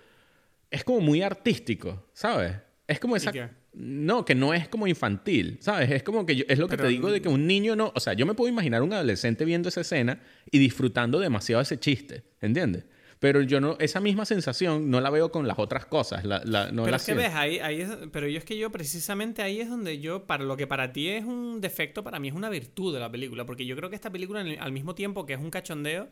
Es como muy artístico, ¿sabes? Es como esa... No, que no es como infantil, ¿sabes? Es como que es lo que te digo de que un niño no... O sea, yo me puedo imaginar un adolescente viendo esa escena y disfrutando demasiado ese chiste, ¿entiendes? Pero yo no, esa misma sensación no la veo con las otras cosas. La, no pero es que ves, ahí, ahí es, pero yo es que yo precisamente ahí es donde yo, para lo que para ti es un defecto, para mí es una virtud de la película. Porque yo creo que esta película, al mismo tiempo que es un cachondeo,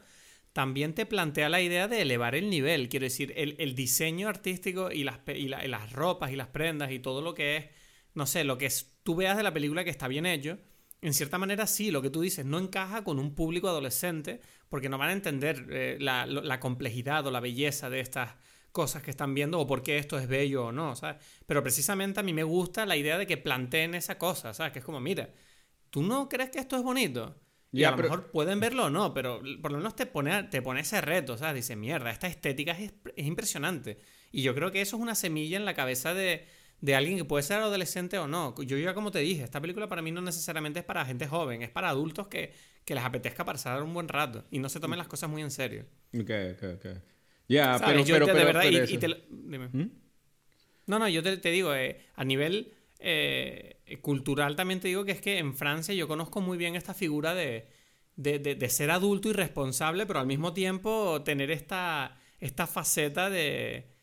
también te plantea la idea de elevar el nivel. Quiero decir, el, el diseño artístico y las, y, las ropas y las prendas y todo lo que es, no sé, lo que es, tú veas de la película que está bien hecho en cierta manera sí, lo que tú dices no encaja con un público adolescente porque no van a entender eh, la, complejidad o la belleza de estas cosas que están viendo o por qué esto es bello o no, ¿sabes? Pero precisamente a mí me gusta la idea de que planteen esa cosa, ¿sabes? Que es como, mira, ¿tú no crees que esto es bonito? Y a lo mejor pueden verlo o no, pero por lo menos te pone, te pone ese reto, ¿sabes? Dice, mierda, esta estética es, es impresionante. Y yo creo que eso es una semilla en la cabeza de, de alguien que puede ser adolescente o no. Yo ya como te dije, esta película para mí no necesariamente es para gente joven, es para adultos que, les apetezca pasar un buen rato y no se tomen las cosas muy en serio. Ok, ok, ok. Ya, pero, pero, de verdad, y, dime. ¿Mm? No, no, yo te, digo, eh, a nivel eh, cultural también te digo que es que en Francia yo conozco muy bien esta figura de, de, de, ser adulto y responsable, pero al mismo tiempo tener esta, esta faceta de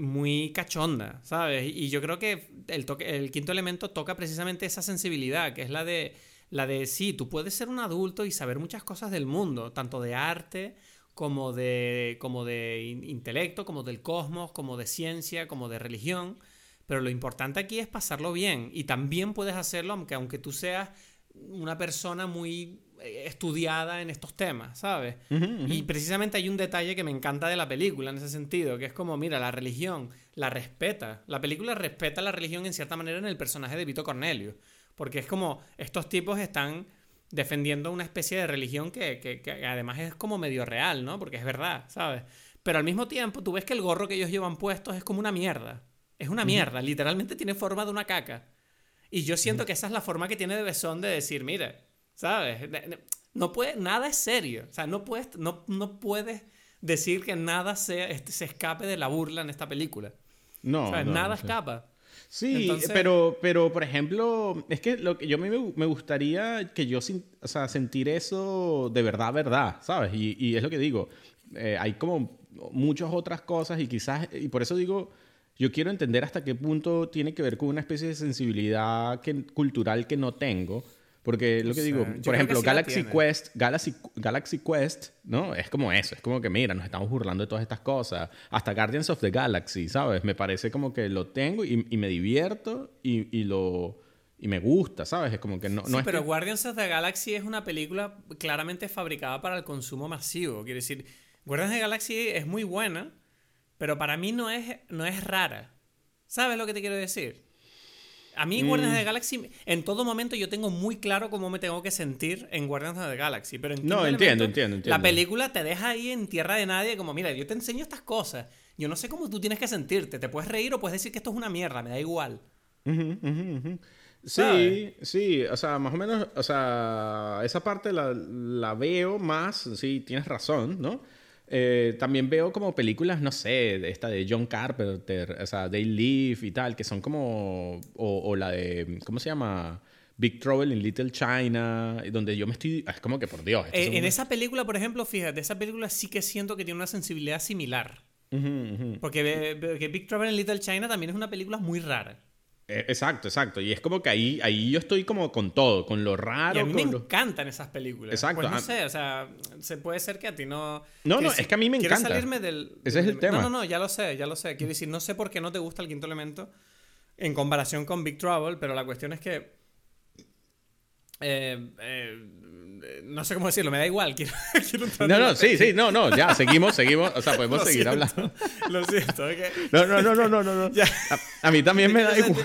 muy cachonda, ¿sabes? Y yo creo que el, el quinto elemento toca precisamente esa sensibilidad, que es la de, la de, sí, tú puedes ser un adulto y saber muchas cosas del mundo, tanto de arte como de, como de intelecto, como del cosmos, como de ciencia, como de religión, pero lo importante aquí es pasarlo bien y también puedes hacerlo aunque, aunque tú seas una persona muy estudiada en estos temas, ¿sabes? Y precisamente hay un detalle que me encanta de la película en ese sentido, que es como, mira, la religión la respeta. La película respeta la religión en cierta manera en el personaje de Vito Cornelio, porque es como, estos tipos están defendiendo una especie de religión que, que además es como medio real, ¿no? Porque es verdad, ¿sabes? Pero al mismo tiempo, tú ves que el gorro que ellos llevan puestos es como una mierda. Es una mierda, literalmente tiene forma de una caca. Y yo siento que esa es la forma que tiene de Besón de decir, mira, ¿sabes? No puede, nada es serio. O sea, no puedes, no, no puedes decir que nada sea, este, se escape de la burla en esta película. No. nada escapa. Sí, pero, pero por ejemplo, es que lo que yo me, me gustaría que yo o sea, sentir eso de verdad, verdad, ¿sabes? Y, y es lo que digo. Eh, hay como muchas otras cosas y quizás, y por eso digo, yo quiero entender hasta qué punto tiene que ver con una especie de sensibilidad cultural que no tengo. Porque lo que digo, por ejemplo, Galaxy Quest, Galaxy, Galaxy Quest, ¿no? Es como eso, es como que mira, nos estamos burlando de todas estas cosas. Hasta Guardians of the Galaxy, ¿sabes? Me parece como que lo tengo y, me divierto y, y, lo y me gusta, ¿sabes? Es como que no, no sí, pero Guardians of the Galaxy es una película claramente fabricada para el consumo masivo. Quiere decir, Guardians of the Galaxy es muy buena, pero para mí no es, no es rara. ¿Sabes lo que te quiero decir? A mí en Guardians of the mm. Galaxy, en todo momento yo tengo muy claro cómo me tengo que sentir en Guardians of the Galaxy. Pero en no, entiendo, entiendo, entiendo. La película te deja ahí en tierra de nadie como, mira, yo te enseño estas cosas. Yo no sé cómo tú tienes que sentirte. Te puedes reír o puedes decir que esto es una mierda, me da igual. sí, sí, o sea, más o menos, o sea, esa parte la, la veo más, sí, tienes razón, ¿no? Eh, también veo como películas, no sé, esta de John Carpenter, o sea, They Live y tal, que son como, o, la de, ¿cómo se llama? Big Trouble in Little China, donde yo me estoy, es como que por Dios. Eh, en esa película, por ejemplo, fíjate, esa película sí que siento que tiene una sensibilidad similar. Porque, porque Big Trouble in Little China también es una película muy rara. Eh, exacto, exacto. Y es como que ahí, ahí yo estoy como con todo, con lo raro. Y a mí me encantan esas películas. Exacto. Pues no sé, o sea, se puede ser que a ti no... No, no, es que a mí me encanta. salirme del... Ese es el tema. No, no, no, ya lo sé, ya lo sé. Quiero decir, no sé por qué no te gusta el quinto elemento en comparación con Big Trouble, pero la cuestión es que... Eh, eh, no sé cómo decirlo, me da igual. Quiero, no, no, sí, sí, no, no, ya, seguimos, seguimos. O sea, podemos seguir hablando. Lo siento, es No, no, no, no, no, no. A, mí también me da igual.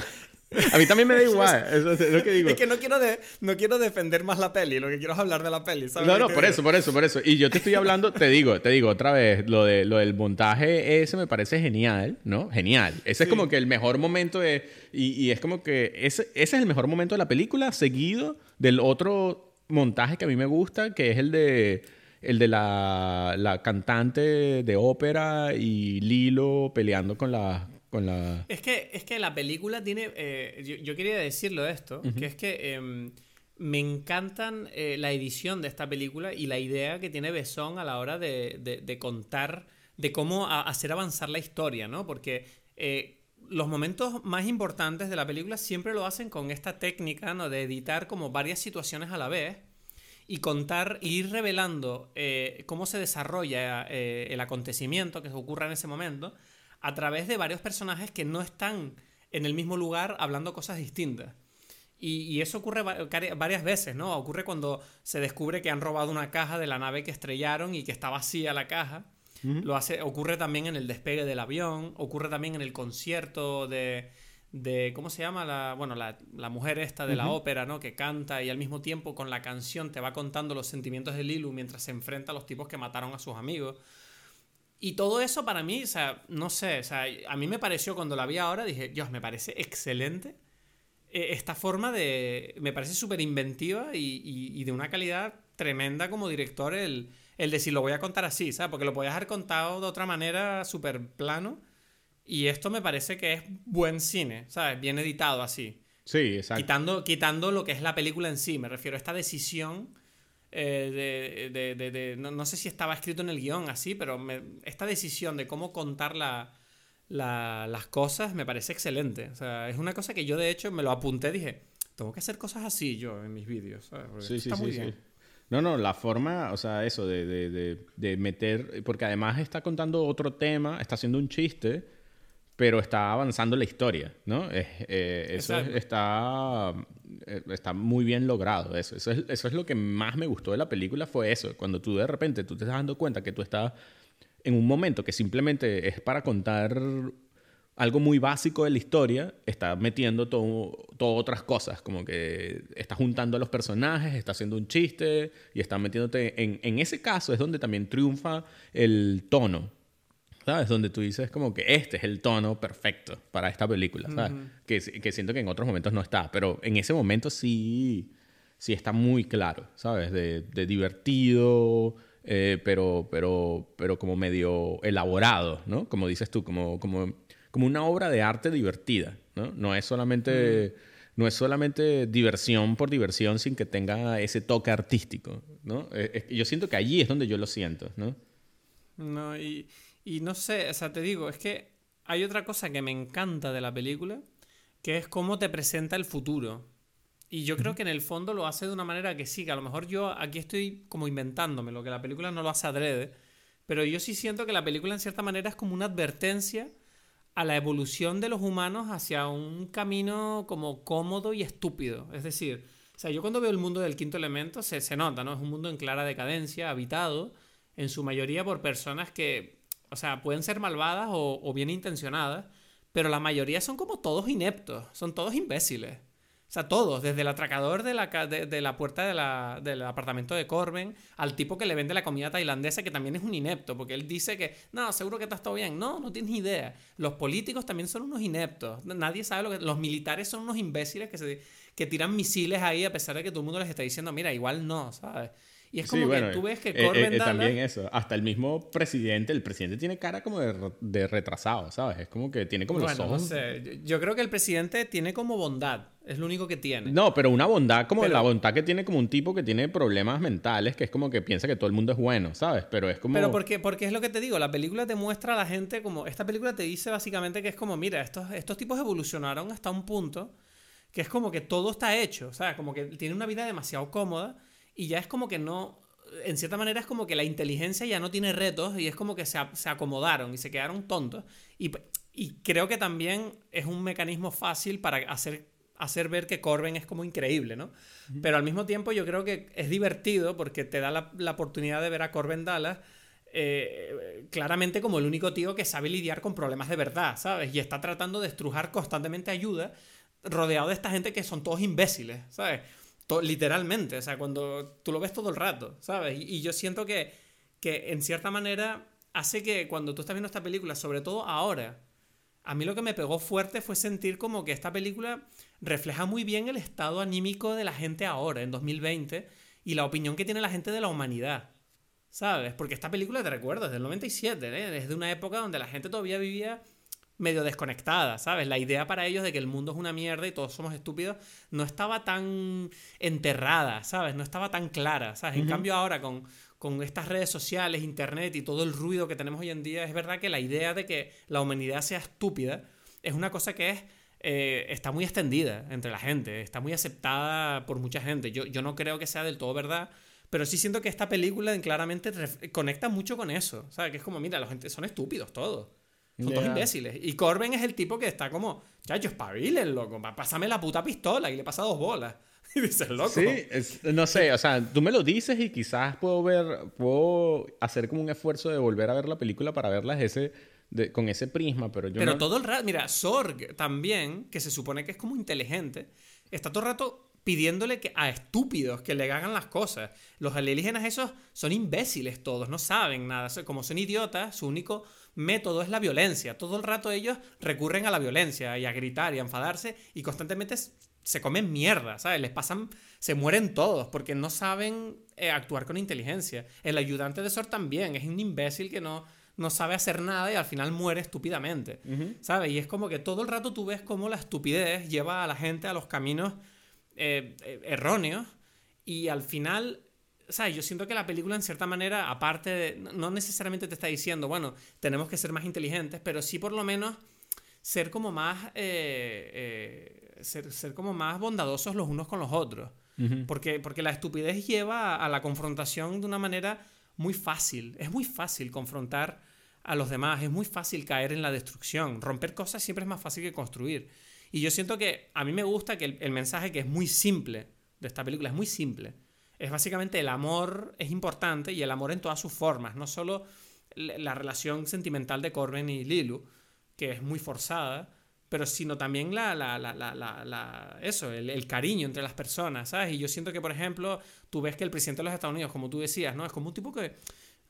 A mí también me da igual, eso es lo que digo. Es que no quiero, de, no quiero defender más la peli, lo que quiero es hablar de la peli, ¿sabes? No, no, por eso, por eso, por eso. Y yo te estoy hablando, te digo, te digo otra vez, lo, de, lo del montaje ese me parece genial, ¿no? Genial. Ese es como que el mejor momento de... Y, y es como que ese, ese es el mejor momento de la película, seguido del otro montaje que a mí me gusta, que es el de el de la, la, cantante de ópera y Lilo peleando con, la, con la... Es que, es que la película tiene... Eh, yo, quería decirlo esto, que es que em, me encantan eh, la edición de esta película y la idea que tiene Besón a la hora de, de, contar, de cómo hacer avanzar la historia, ¿no? Porque... Los momentos más importantes de la película siempre lo hacen con esta técnica ¿no? de editar como varias situaciones a la vez y contar, ir revelando eh, cómo se desarrolla eh, el acontecimiento que ocurra en ese momento a través de varios personajes que no están en el mismo lugar hablando cosas distintas. Y, eso ocurre varias veces, ¿no? Ocurre cuando se descubre que han robado una caja de la nave que estrellaron y que está vacía la caja. Lo hace, ocurre también en el despegue del avión, ocurre también en el concierto de, de ¿cómo se llama? La, bueno, la, mujer esta de la ópera, ¿no? Que canta y al mismo tiempo con la canción te va contando los sentimientos de Lilu mientras se enfrenta a los tipos que mataron a sus amigos. Y todo eso para mí, o sea, no sé, o sea, a mí me pareció cuando la vi ahora, dije, Dios, me parece excelente eh, esta forma de, me parece súper inventiva y, y de una calidad tremenda como director el el decir, lo voy a contar así, ¿sabes? Porque lo podías haber contado de otra manera súper plano. Y esto me parece que es buen cine, ¿sabes? Bien editado así. Sí, exacto. Quitando, quitando lo que es la película en sí, me refiero a esta decisión eh, de, de, de, no, sé si estaba escrito en el guion así, pero esta decisión de cómo contar la, las cosas me parece excelente. O sea, es una cosa que yo de hecho me lo apunté, dije, tengo que hacer cosas así yo en mis vídeos, ¿sabes? sí, está muy bien. No, no, la forma, o sea, eso de, de, de, meter, porque además está contando otro tema, está haciendo un chiste, pero está avanzando la historia, ¿no? Eh, eso está, eh, está muy bien logrado. Eso. Eso, es, eso es lo que más me gustó de la película, fue eso. Cuando tú de repente tú te estás dando cuenta que tú estás en un momento que simplemente es para contar algo muy básico de la historia, está metiendo todo, todo otras cosas, como que está juntando a los personajes, está haciendo un chiste y está metiéndote en, en ese caso es donde también triunfa el tono, ¿sabes? Donde tú dices como que este es el tono perfecto para esta película, ¿sabes? que, que, siento que en otros momentos no está, pero en ese momento sí, sí está muy claro, ¿sabes? De, de divertido, eh, pero, pero, pero como medio elaborado, ¿no? Como dices tú, como, como como una obra de arte divertida, ¿no? No es solamente, mm. no es solamente diversión por diversión sin que tenga ese toque artístico, ¿no? Eh, yo siento que allí es donde yo lo siento, ¿no? No, y, y no sé, o sea, te digo, es que hay otra cosa que me encanta de la película, que es cómo te presenta el futuro. Y yo creo que en el fondo lo hace de una manera que sí, que a lo mejor yo aquí estoy como inventándome, lo que la película no lo hace adrede, pero yo sí siento que la película en cierta manera es como una advertencia a la evolución de los humanos hacia un camino como cómodo y estúpido. Es decir, o sea, yo cuando veo el mundo del quinto elemento se, se nota, ¿no? Es un mundo en clara decadencia, habitado en su mayoría por personas que, o sea, pueden ser malvadas o, o bien intencionadas, pero la mayoría son como todos ineptos, son todos imbéciles. O sea, todos, desde el atracador de la, de, la puerta de la, del apartamento de Corben, al tipo que le vende la comida tailandesa, que también es un inepto, porque él dice que, no, seguro que está todo bien. No, no tienes idea. Los políticos también son unos ineptos. Nadie sabe lo que... Los militares son unos imbéciles que, se, que tiran misiles ahí a pesar de que todo el mundo les está diciendo, mira, igual no, ¿sabes? Y es como que tú ves que eh, eh, eh, También eso. Hasta el mismo presidente, el presidente tiene cara como de, retrasado, ¿sabes? Es como que tiene como los ojos... No sé. Yo creo que el presidente tiene como bondad. Es lo único que tiene. No, pero una bondad como la bondad que tiene como un tipo que tiene problemas mentales, que es como que piensa que todo el mundo es bueno, ¿sabes? Pero es como... Pero porque, porque es lo que te digo, la película te muestra a la gente como... Esta película te dice básicamente que es como, mira, estos, estos tipos evolucionaron hasta un punto que es como que todo está hecho, ¿sabes? Como que tiene una vida demasiado cómoda y ya es como que no en cierta manera es como que la inteligencia ya no tiene retos y es como que se, se acomodaron y se quedaron tontos. Y, y, creo que también es un mecanismo fácil para hacer, hacer ver que Corben es como increíble, ¿no? Pero al mismo tiempo yo creo que es divertido porque te da la, la oportunidad de ver a Corben Dallas. Eh, claramente como el único tío que sabe lidiar con problemas de verdad, ¿sabes? Y está tratando de estrujar constantemente ayuda rodeado de esta gente que son todos imbéciles, ¿sabes? Literalmente, o sea, cuando tú lo ves todo el rato, ¿sabes? Y, yo siento que, que en cierta manera hace que cuando tú estás viendo esta película, sobre todo ahora, a mí lo que me pegó fuerte fue sentir como que esta película refleja muy bien el estado anímico de la gente ahora, en 2020, y la opinión que tiene la gente de la humanidad. ¿Sabes? Porque esta película, te recuerdo, es del 97, ¿eh? Desde una época donde la gente todavía vivía medio desconectada, ¿sabes? La idea para ellos de que el mundo es una mierda y todos somos estúpidos no estaba tan enterrada, ¿sabes? No estaba tan clara, ¿sabes? En cambio ahora con, con estas redes sociales, internet y todo el ruido que tenemos hoy en día, es verdad que la idea de que la humanidad sea estúpida es una cosa que es eh, está muy extendida entre la gente, está muy aceptada por mucha gente. Yo, yo no creo que sea del todo verdad, pero sí siento que esta película claramente conecta mucho con eso. ¿Sabes? Que es como, mira, la gente son estúpidos todos. Son todos imbéciles. Y Corben es el tipo que está como, chacho, espabilen, loco. Pásame la puta pistola y le pasa dos bolas. Y dices, loco. Sí, no sé, o sea, tú me lo dices y quizás puedo ver, puedo hacer como un esfuerzo de volver a ver la película para verla ese, con ese prisma, pero yo Pero todo el rato, mira, Sorg también, que se supone que es como inteligente, está todo el rato pidiéndole que, a estúpidos que le hagan las cosas. Los alienígenas esos son imbéciles todos, no saben nada. Como son idiotas, su único método es la violencia. Todo el rato ellos recurren a la violencia y a gritar y a enfadarse y constantemente se comen mierda, ¿sabes? Les pasan, se mueren todos porque no saben eh, actuar con inteligencia. El ayudante de Sor también es un imbécil que no, no sabe hacer nada y al final muere estúpidamente, ¿sabes? Y es como que todo el rato tú ves cómo la estupidez lleva a la gente a los caminos eh, eh, erróneos y al final ¿sabes? Yo siento que la película, en cierta manera, aparte de. No necesariamente te está diciendo, bueno, tenemos que ser más inteligentes, pero sí por lo menos ser como más. Eh, eh, ser, como más bondadosos los unos con los otros. porque, porque la estupidez lleva a, la confrontación de una manera muy fácil. Es muy fácil confrontar a los demás, es muy fácil caer en la destrucción. Romper cosas siempre es más fácil que construir. Y yo siento que a mí me gusta que el, mensaje que es muy simple de esta película es muy simple. Es básicamente el amor es importante y el amor en todas sus formas, no solo la relación sentimental de Corbin y Lilu, que es muy forzada, pero sino también la, la, la, la eso, el, el, cariño entre las personas, ¿sabes? Y yo siento que, por ejemplo, tú ves que el presidente de los Estados Unidos, como tú decías, ¿no? Es como un tipo que...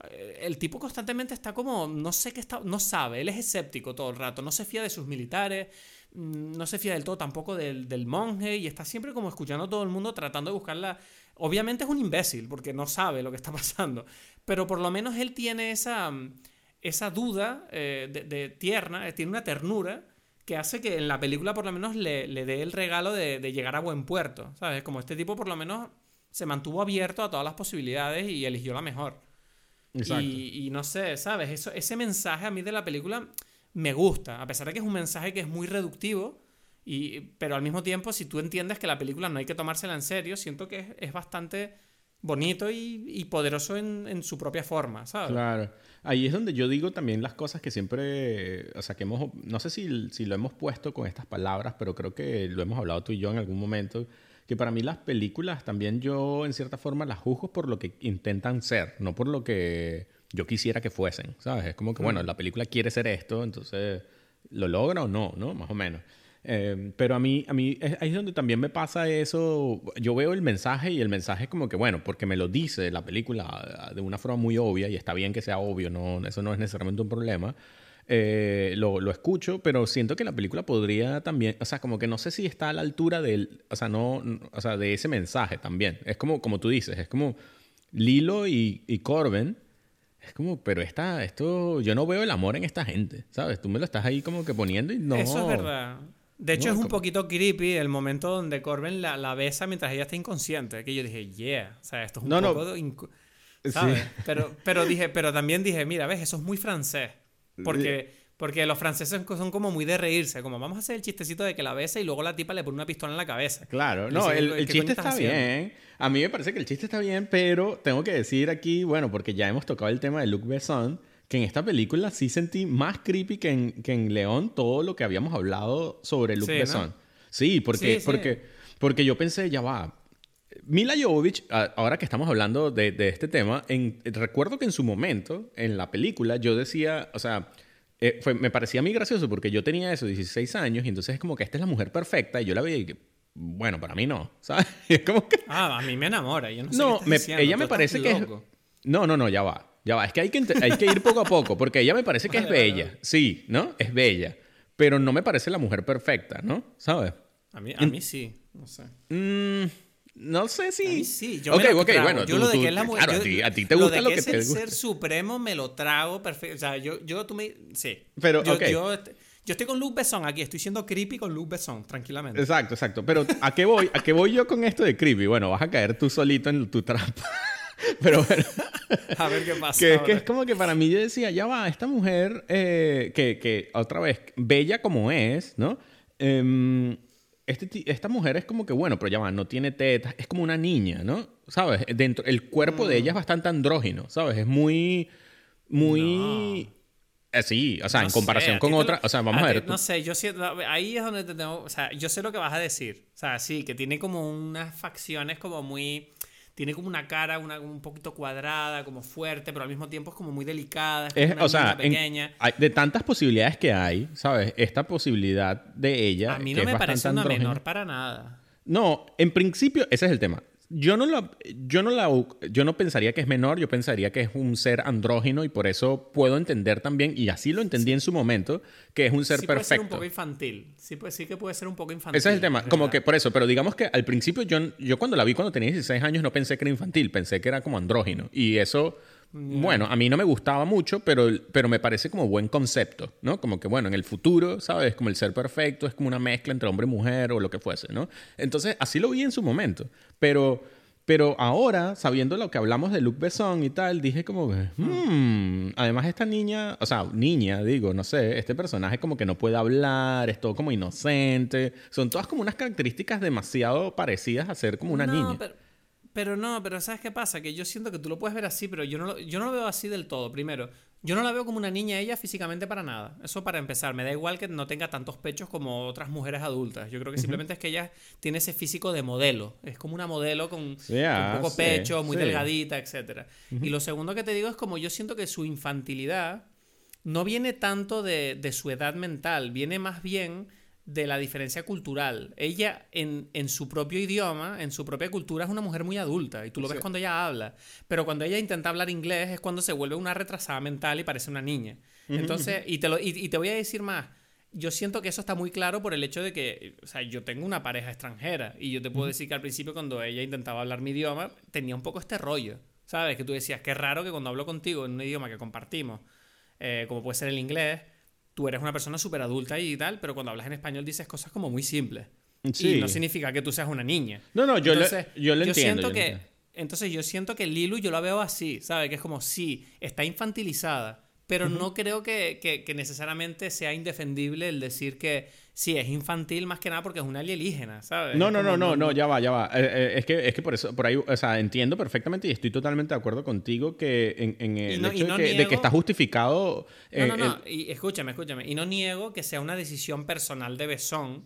Eh, el tipo constantemente está como, no sé qué está, no sabe, él es escéptico todo el rato, no se fía de sus militares, mm, no se fía del todo tampoco del, del monje y está siempre como escuchando a todo el mundo tratando de buscarla. Obviamente es un imbécil porque no sabe lo que está pasando, pero por lo menos él tiene esa, esa duda eh, de, tierna, eh, tiene una ternura que hace que en la película por lo menos le, dé el regalo de, llegar a buen puerto, ¿sabes? Como este tipo por lo menos se mantuvo abierto a todas las posibilidades y eligió la mejor. Y, no sé, ¿sabes? Eso, ese mensaje a mí de la película me gusta, a pesar de que es un mensaje que es muy reductivo, y, pero al mismo tiempo, si tú entiendes que la película no hay que tomársela en serio, siento que es, bastante bonito y, poderoso en, en, su propia forma, ¿sabes? Claro. Ahí es donde yo digo también las cosas que siempre, o sea, que hemos, no sé si, si lo hemos puesto con estas palabras, pero creo que lo hemos hablado tú y yo en algún momento, que para mí las películas también yo en cierta forma las juzgo por lo que intentan ser, no por lo que yo quisiera que fuesen, ¿sabes? Es como que, bueno, la película quiere ser esto, entonces, ¿lo logra o no? ¿No? Más o menos. Eh, pero a mí, a mí ahí es donde también me pasa eso. Yo veo el mensaje y el mensaje es como que, bueno, porque me lo dice la película ah, de una forma muy obvia y está bien que sea obvio, no, eso no es necesariamente un problema. Eh, lo, lo, escucho, pero siento que la película podría también, o sea, como que no sé si está a la altura del, o sea, no, o sea, de ese mensaje también. Es como, como tú dices, es como Lilo y, y Corben. Es como, pero esta, esto, yo no veo el amor en esta gente, ¿sabes? Tú me lo estás ahí como que poniendo y no. Eso es verdad. De hecho, es un poquito creepy el momento donde Corbin la, la, besa mientras ella está inconsciente. Que yo dije, yeah. O sea, esto es un poco. ¿Sabes? Pero, pero, dije, pero también dije, mira, ves, eso es muy francés. Porque, porque los franceses son como muy de reírse. Como vamos a hacer el chistecito de que la besa y luego la tipa le pone una pistola en la cabeza. Claro, no, el, el chiste está bien. A mí me parece que el chiste está bien, pero tengo que decir aquí, bueno, porque ya hemos tocado el tema de Luc Besson que en esta película sí sentí más creepy que en, que en León todo lo que habíamos hablado sobre Luke Besson. Sí, porque, porque, porque yo pensé, ya va. Mila Jovovich, ahora que estamos hablando de, de este tema, en, recuerdo que en su momento, en la película, yo decía, o sea, eh, fue, me parecía a mí gracioso porque yo tenía eso, 16 años, y entonces es como que esta es la mujer perfecta, y yo la veía y que, bueno, para mí no, ¿sabes? Es como que... Ah, a mí me enamora, yo no sé No, ella me parece que es... No, no, no, ya va. Ya va, es que hay que, hay que ir poco a poco, porque ella me parece que es bella. Sí, ¿no? Es bella. Pero no me parece la mujer perfecta, ¿no? ¿Sabes? A mí, a mí sí, no sé. Mm, no sé si. A mí sí, yo me lo okay, bueno, yo lo de que es la mujer. Claro, a, ti, a ti te gusta lo, de que, que es el ser supremo me lo trago perfecto. O sea, yo, yo tú me. Sí. Pero, yo, okay. yo, yo, estoy con Luke Besson aquí, estoy siendo creepy con Luke Besson, tranquilamente. Exacto, exacto. Pero ¿a qué voy? ¿A qué voy yo con esto de creepy? Bueno, vas a caer tú solito en tu trampa. Pero bueno. A ver qué pasa. Que, que, es como que para mí yo decía, ya va, esta mujer, eh, que, que, otra vez, bella como es, ¿no? Eh, este, esta mujer es como que, bueno, pero ya va, no tiene tetas, es como una niña, ¿no? ¿Sabes? Dentro, el cuerpo de ella es mm. bastante andrógino, ¿sabes? Es muy, muy... Eh, sí, o sea, en comparación con otra, o sea, vamos a, ver. No sé, yo siento, ahí es donde te tengo, o sea, yo sé lo que vas a decir, o sea, sí, que tiene como unas facciones como muy tiene como una cara una, un poquito cuadrada, como fuerte, pero al mismo tiempo es como muy delicada. Es, o sea, pequeña. de tantas posibilidades que hay, ¿sabes? Esta posibilidad de ella. A mí no me parece una menor para nada. No, en principio, ese es el tema. Yo no, la, yo, no la, yo no pensaría que es menor, yo pensaría que es un ser andrógino y por eso puedo entender también, y así lo entendí en su momento, que es un ser sí perfecto. Puede ser un poco infantil. Sí, pues, sí que puede ser un poco infantil. Ese es el tema. Como que por eso, pero digamos que al principio yo, yo cuando la vi cuando tenía 16 años no pensé que era infantil, pensé que era como andrógino. Y eso, bueno, a mí no me gustaba mucho, pero, pero me parece como buen concepto, ¿no? Como que, bueno, en el futuro, ¿sabes? Como el ser perfecto es como una mezcla entre hombre y mujer o lo que fuese, ¿no? Entonces, así lo vi en su momento. Pero, pero ahora, sabiendo lo que hablamos de Luc Besson y tal, dije como, hmm, además esta niña, o sea, niña, digo, no sé, este personaje como que no puede hablar, es todo como inocente, son todas como unas características demasiado parecidas a ser como una niña. Pero, pero no, pero ¿sabes qué pasa? Que yo siento que tú lo puedes ver así, pero yo no, lo, yo no lo veo así del todo. Primero, yo no la veo como una niña ella físicamente para nada. Eso para empezar. Me da igual que no tenga tantos pechos como otras mujeres adultas. Yo creo que simplemente es que ella tiene ese físico de modelo. Es como una modelo con, Yeah, con poco sí, pecho, muy sí. delgadita, etc. Y lo segundo que te digo es como yo siento que su infantilidad no viene tanto de, de su edad mental, viene más bien de la diferencia cultural. Ella, en, en su propio idioma, en su propia cultura, es una mujer muy adulta. Y tú lo ves cuando ella habla. Pero cuando ella intenta hablar inglés es cuando se vuelve una retrasada mental y parece una niña. Entonces, y te, lo, y, y te voy a decir más. Yo siento que eso está muy claro por el hecho de que, o sea, yo tengo una pareja extranjera y yo te puedo decir que al principio cuando ella intentaba hablar mi idioma tenía un poco este rollo, ¿sabes? Que tú decías, qué raro que cuando hablo contigo en un idioma que compartimos, eh, como puede ser el inglés, tú eres una persona súper adulta y tal, pero cuando hablas en español dices cosas como muy simples. Sí. Y no significa que tú seas una niña. No, no, yo, Entonces, le, yo le entiendo. siento yo le que, entiendo. entonces yo siento que Lilu yo la veo así, ¿sabes? Que es como, sí, está infantilizada, pero no creo que, que- que necesariamente sea indefendible el decir que sí, es infantil más que nada porque es una alienígena, ¿sabes? No, no, no, no, no, ya va, ya va. Eh, eh, es, que, es que por eso, por ahí, o sea, entiendo perfectamente y estoy totalmente de acuerdo contigo que en, en el no- hecho no de, que, de niego- que está justificado. No, eh, no, no. el- Y escúchame, escúchame. Y no niego que sea una decisión personal de Besón.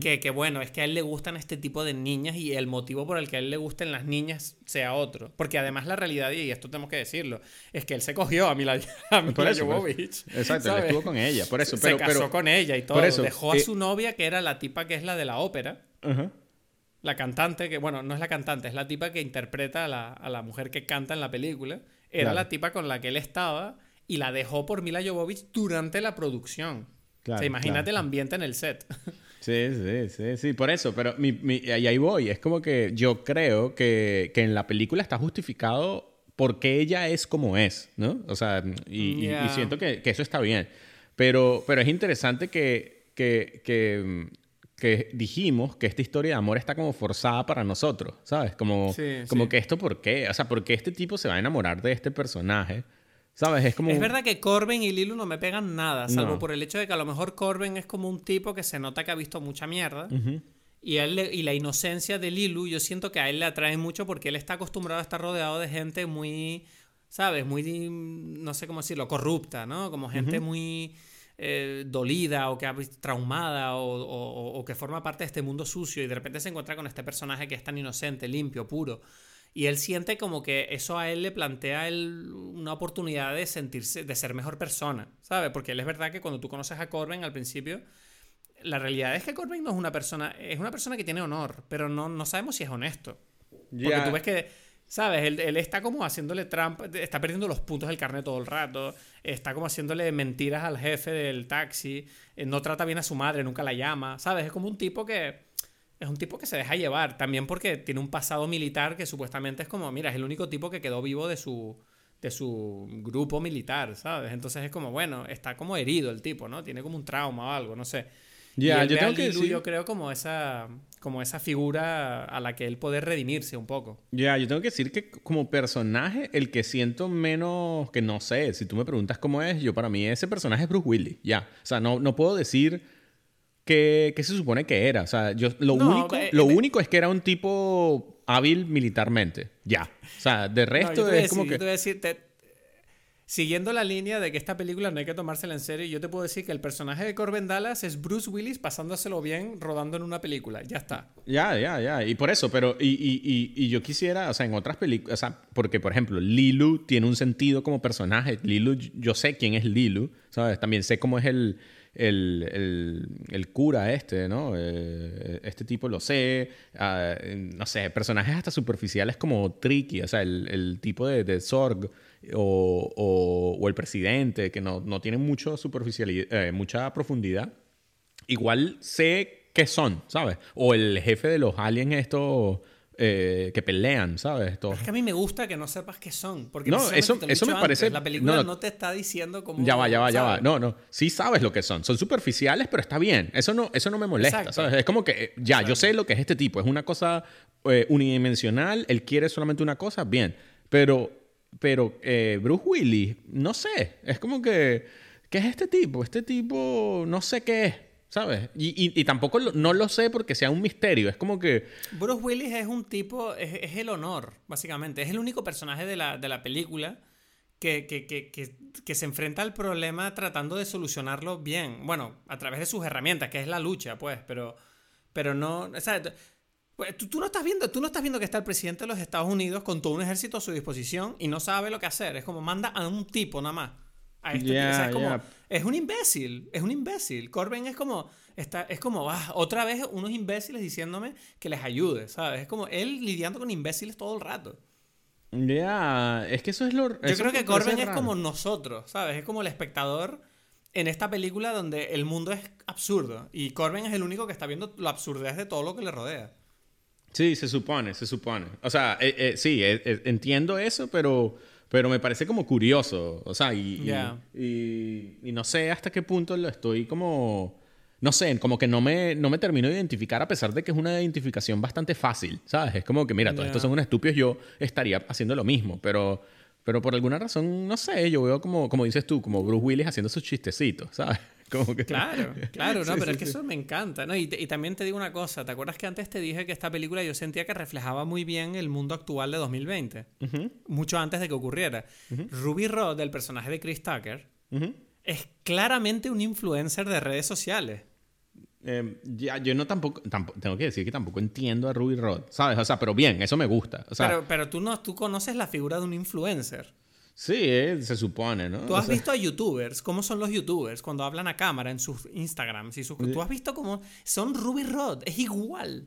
Que, que bueno, es que a él le gustan este tipo de niñas y el motivo por el que a él le gusten las niñas sea otro. Porque además la realidad, y esto tenemos que decirlo, es que él se cogió a Mila, a Mila Por eso, Jovovich, eso. Exacto, él ¿sabes? estuvo con ella, por eso. se Pero, casó pero, con ella y todo. por eso, Dejó a eh, su novia, que era la tipa que es la de la ópera. Ajá. La cantante, que bueno, no es la cantante, es la tipa que interpreta a la, a la mujer que canta en la película. Era Claro. la tipa con la que él estaba y la dejó por Mila Jovovich durante la producción. Claro, o sea, imagínate claro. el ambiente en el set. Sí, sí, sí, sí, por eso, pero mi, mi- y ahí voy, es como que yo creo que, que en la película está justificado porque ella es como es, ¿no? O sea, y, y- y Ya. siento que, que eso está bien, pero, pero es interesante que, que, que, que dijimos que esta historia de amor está como forzada para nosotros, ¿sabes? Como, Sí, como sí. que esto, ¿por qué? O sea, ¿por qué este tipo se va a enamorar de este personaje? ¿Sabes? Es como... Es verdad que Corbin y Lilu no me pegan nada, salvo No. por el hecho de que a lo mejor Corbin es como un tipo que se nota que ha visto mucha mierda. Y, él y la inocencia de Lilu, yo siento que a él le atrae mucho porque él está acostumbrado a estar rodeado de gente muy, ¿sabes? Muy, no sé cómo decirlo, corrupta, ¿no? Como gente muy eh, dolida o que ha visto- traumada o, o- o que forma parte de este mundo sucio y de repente se encuentra con este personaje que es tan inocente, limpio, puro. Y él siente como que eso a él le plantea él una oportunidad de sentirse, de ser mejor persona, ¿sabes? Porque él es verdad que cuando tú conoces a Corbin al principio, la realidad es que Corbin no es una persona, es una persona que tiene honor, pero no, no sabemos si es honesto. Porque tú ves que, ¿sabes? Él, él está como haciéndole trampa, está perdiendo los puntos del carnet todo el rato, está como haciéndole mentiras al jefe del taxi, eh, no trata bien a su madre, nunca la llama, ¿sabes? Es como un tipo que... Es un tipo que se deja llevar, también porque tiene un pasado militar que supuestamente es como, mira, es el único tipo que quedó vivo de su, de su grupo militar, ¿sabes? Entonces es como, bueno, está como herido el tipo, ¿no? Tiene como un trauma o algo, no sé. Ya, yo tengo que decir- yo creo como esa, como esa figura a la que él poder redimirse un poco. Ya, yo tengo que decir que como personaje, el que siento menos, que no sé, si tú me preguntas cómo es, yo para mí ese personaje es Bruce Willis, ya. O sea, no, no puedo decir qué qué se supone que era. O sea, yo, lo, No, único, eh, lo eh, único es que era un tipo hábil militarmente, ya. O sea, de No, resto a es como decir- yo que... te voy a decir, te- siguiendo la línea de que esta película no hay que tomársela en serio, yo te puedo decir que el personaje de Corbin Dallas es Bruce Willis pasándoselo bien rodando en una película. Ya está. Ya, ya, ya. Y por eso, pero... Y, y, y, y yo quisiera, o sea, en otras películas... O sea, porque, por ejemplo, Lilu tiene un sentido como personaje. Lilu, yo sé quién es Lilu, ¿sabes? También sé cómo es el... El, el, el cura este, ¿no? Eh, este tipo lo sé. Ah, no sé, personajes hasta superficiales como Tricky, o sea, el, el tipo de, de Zorg o, o, el presidente, que no, no tienen mucho superficialidad, eh, mucha profundidad igual sé qué son, ¿sabes? O el jefe de los aliens estos eh, que pelean, ¿sabes? Estos- Es que a mí me gusta que no sepas qué son. Porque No, eso- te lo eso me parece- antes, La película no, no, no. te está diciendo cómo. Ya va, ya va, ya va. No, no. Sí sabes lo que son. Son superficiales, pero está bien. Eso no, eso no me molesta, Exacto. ¿sabes? Es como que, eh, ya, yo sé lo que es este tipo. Es una cosa eh, unidimensional. Él quiere solamente una cosa, bien. Pero, pero eh, Bruce Willis, no sé. Es como que, ¿qué es este tipo? Este tipo, no sé qué es. ¿Sabes? Y, y, tampoco no lo sé porque sea un misterio. Es como que. Bruce Willis es un tipo. Es, es el honor, básicamente. Es el único personaje de la, de la película que, que, que, que, se enfrenta al problema tratando de solucionarlo bien. Bueno, a través de sus herramientas, que es la lucha, pues. Pero, pero no. O sea, pues, tú, tú, no estás viendo, tú no estás viendo que está el presidente de los Estados Unidos con todo un ejército a su disposición y no sabe lo que hacer. Es como manda a un tipo nada más. A este es, como, es un imbécil, es un imbécil. Corbin es como, está, es como, ah, otra vez unos imbéciles diciéndome que les ayude, ¿sabes? Es como él lidiando con imbéciles todo el rato. Ya, es que eso es lo... Yo creo que Corbin es como nosotros, ¿sabes? Es como el espectador en esta película donde el mundo es absurdo y Corbin es el único que está viendo la absurdez de todo lo que le rodea. Sí, se supone, se supone. O sea, eh, eh, sí, eh, entiendo eso, pero pero me parece como curioso, o sea, y, y, no sé hasta qué punto lo estoy como, no sé, como que no me, no me termino de identificar a pesar de que es una identificación bastante fácil, ¿sabes? Es como que, mira, todos estos son unos estúpidos, yo estaría haciendo lo mismo, pero, pero por alguna razón, no sé, yo veo como, como dices tú, como Bruce Willis haciendo sus chistecitos, ¿sabes? Claro, claro, no, pero es que eso me encanta, ¿no? Y, también te digo una cosa, ¿te acuerdas que antes te dije que esta película yo sentía que reflejaba muy bien el mundo actual de 2020? Mucho antes de que ocurriera. Ruby Rod, el personaje de Chris Tucker, es claramente un influencer de redes sociales. Em, ya, yo no tampoco, tengo que decir que tampoco entiendo a Ruby Rod, ¿sabes? O sea, pero bien, eso me gusta. pero, pero tú no, tú conoces la figura de un influencer. Sí, eh, se supone, ¿no? Tú has visto a youtubers, cómo son los youtubers cuando hablan a cámara en sus Instagrams y sus... Tú has visto cómo son Ruby Rod, es igual.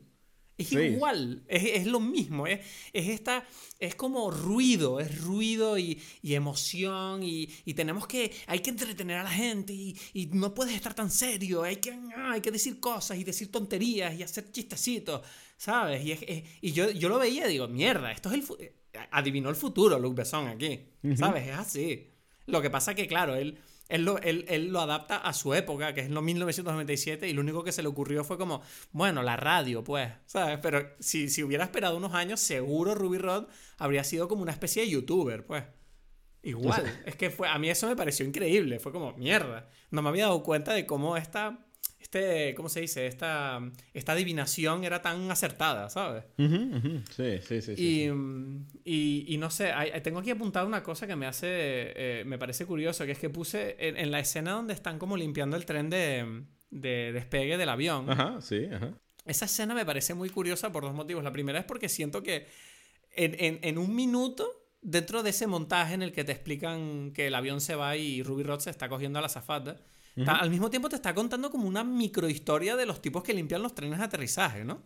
Es igual, es, lo mismo, es, es, esta, es como ruido, es ruido y, emoción y, tenemos que, hay que entretener a la gente y, no puedes estar tan serio, hay que, ah, hay que decir cosas y decir tonterías y hacer chistecitos, ¿sabes? Y, yo, yo lo veía y digo, mierda, esto es el, adivinó el futuro Luc Besson aquí, ¿sabes? Es así. Lo que pasa que, claro, él, él, lo, él, lo adapta a su época, que es lo 1997, y lo único que se le ocurrió fue como, bueno, la radio, pues, ¿sabes? Pero si, si hubiera esperado unos años, seguro Ruby Rod habría sido como una especie de youtuber, pues. Igual, es que fue, a mí eso me pareció increíble, fue como, mierda, no me había dado cuenta de cómo esta este, ¿cómo se dice? Esta, esta adivinación era tan acertada, ¿sabes? Sí, sí, sí. Y, y, y, no sé, tengo aquí apuntado una cosa que me hace, eh, me parece curioso, que es que puse en, la escena donde están como limpiando el tren de, de despegue del avión. Ajá, sí, ajá. Esa escena me parece muy curiosa por dos motivos. La primera es porque siento que en, en, en un minuto dentro de ese montaje en el que te explican que el avión se va y Ruby Rod se está cogiendo a la zafata, al mismo tiempo te está contando como una microhistoria de los tipos que limpian los trenes de aterrizaje, ¿no?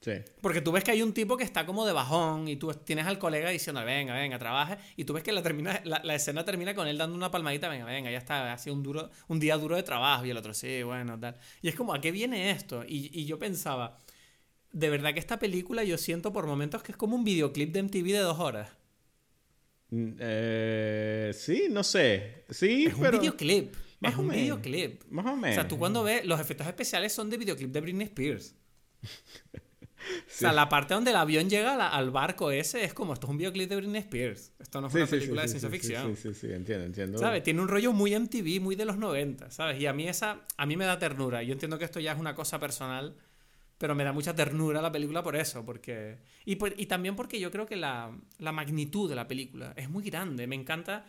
Sí. Porque tú ves que hay un tipo que está como de bajón y tú tienes al colega diciendo, venga, venga, trabaje. Y tú ves que la, termina, la, escena termina con él dando una palmadita, venga, venga, ya está, ha sido un, duro, un día duro de trabajo. Y el otro, sí, bueno, tal. Y es como, ¿a qué viene esto? Y, y yo pensaba, de verdad que esta película yo siento por momentos que es como un videoclip de MTV de dos horas. Mm, eh, sí, no sé. Sí, es un videoclip. Más es un videoclip. Más o menos. O sea, tú cuando ves, los efectos especiales son de videoclip de Britney Spears. O sea, la parte donde el avión llega al barco ese es como, esto es un videoclip de Britney Spears. Esto no es una película de ciencia ficción. Sí, sí, sí, entiendo, entiendo. ¿Sabes? Tiene un rollo muy MTV, muy de los 90, ¿sabes? Y a mí esa, a mí me da ternura. Yo entiendo que esto ya es una cosa personal, pero me da mucha ternura la película por eso, porque... Y, y también porque yo creo que la, la magnitud de la película es muy grande. Me encanta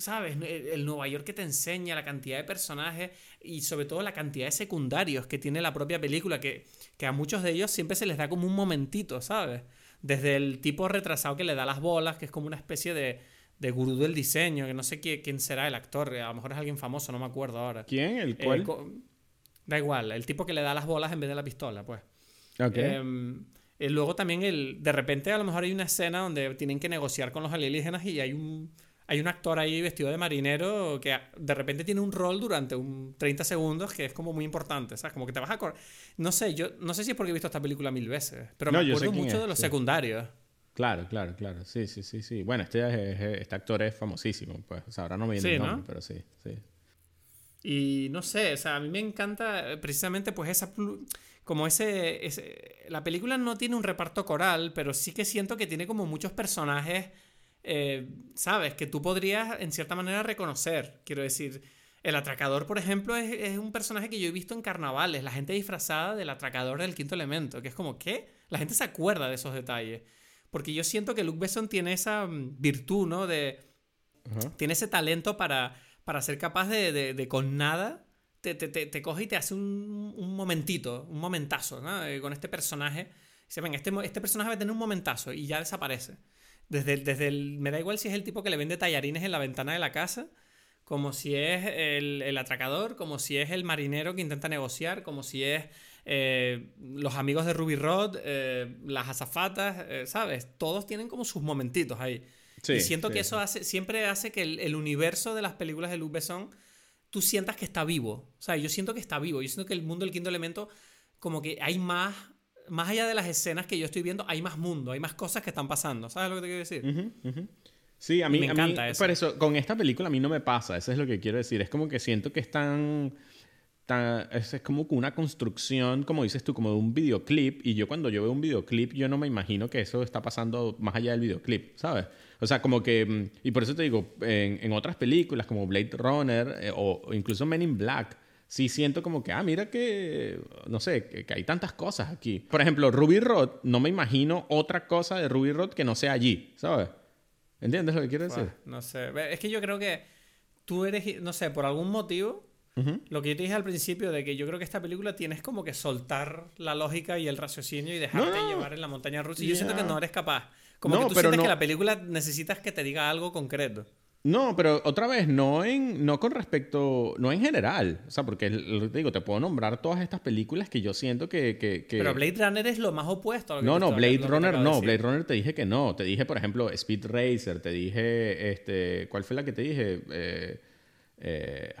¿sabes? El Nueva York que te enseña la cantidad de personajes y sobre todo la cantidad de secundarios que tiene la propia película, que, que a muchos de ellos siempre se les da como un momentito, ¿sabes? Desde el tipo retrasado que le da las bolas, que es como una especie de, de gurú del diseño, que no sé quién, quién, será el actor, a lo mejor es alguien famoso, no me acuerdo ahora. ¿Quién? ¿El cual? da igual, el tipo que le da las bolas en vez de la pistola, pues. Em, luego también el, de repente a lo mejor hay una escena donde tienen que negociar con los alienígenas y hay un hay un actor ahí vestido de marinero que de repente tiene un rol durante un 30 segundos que es como muy importante, ¿sabes? Como que te vas a... No sé, yo no sé si es porque he visto esta película mil veces, pero me acuerdo mucho de los secundarios. Claro, claro, claro. Sí, sí, sí, sí. Bueno, este, este actor es famosísimo, pues. O sea, ahora no me viene el nombre, pero sí, sí. Y no sé, o sea, a mí me encanta eh, precisamente pues esa... Como ese, ese... La película no tiene un reparto coral, pero sí que siento que tiene como muchos personajes eh, sabes, que tú podrías en cierta manera reconocer. Quiero decir, El atracador, por ejemplo, es, es, un personaje que yo he visto en carnavales, la gente disfrazada del atracador del quinto elemento, que es como, ¿qué? La gente se acuerda de esos detalles. Porque yo siento que Luke Besson tiene esa mm, virtud, ¿no? De, Tiene ese talento para, para ser capaz de, de, con nada, te, te, te, coge y te hace un, un momentito, un momentazo, ¿no? Eh, con este personaje. Dice, venga, este, este personaje va a tener un momentazo y ya desaparece. Desde, desde el, me da igual si es el tipo que le vende tallarines en la ventana de la casa, como si es el, el atracador, como si es el marinero que intenta negociar, como si es eh, los amigos de Ruby Rod, eh, las azafatas, eh, ¿sabes? Todos tienen como sus momentitos ahí. y siento que eso hace, siempre hace que el, universo de las películas de Luc Besson tú sientas que está vivo. O sea, yo siento que está vivo. Yo siento que el mundo del quinto elemento, como que hay más, más allá de las escenas que yo estoy viendo, hay más mundo, hay más cosas que están pasando. ¿Sabes lo que te quiero decir? Sí, a mí me encanta eso. Por eso, con esta película a mí no me pasa. Eso es lo que quiero decir. Es como que siento que están es, como una construcción, como dices tú, como de un videoclip. Y yo cuando yo veo un videoclip, yo no me imagino que eso está pasando más allá del videoclip, ¿sabes? O sea, como que... Mm, y por eso te digo, en, otras películas como Blade Runner eh, o, incluso Men in Black, sí siento como que, ah, mira que, no sé, que, hay tantas cosas aquí. Por ejemplo, Ruby Rod, no me imagino otra cosa de Ruby Rod que no sea allí, ¿sabes? ¿Entiendes lo que quiero decir? no sé, es que yo creo que tú eres, no sé, por algún motivo lo que yo te dije al principio de que yo creo que esta película tienes como que soltar la lógica y el raciocinio y dejarte llevar en la montaña rusa. Y yo siento que no eres capaz. Como que tú sientes que la película necesitas que te diga algo concreto. No, pero otra vez, no en, no con respecto, no en general. O sea, porque te digo, te puedo nombrar todas estas películas que yo siento que. que, Pero Blade Runner es lo más opuesto a lo que No, no, Blade Runner no. Blade Runner te dije que no. Te dije, por ejemplo, Speed Racer, te dije, este, ¿cuál fue la que te dije? Eh, eh,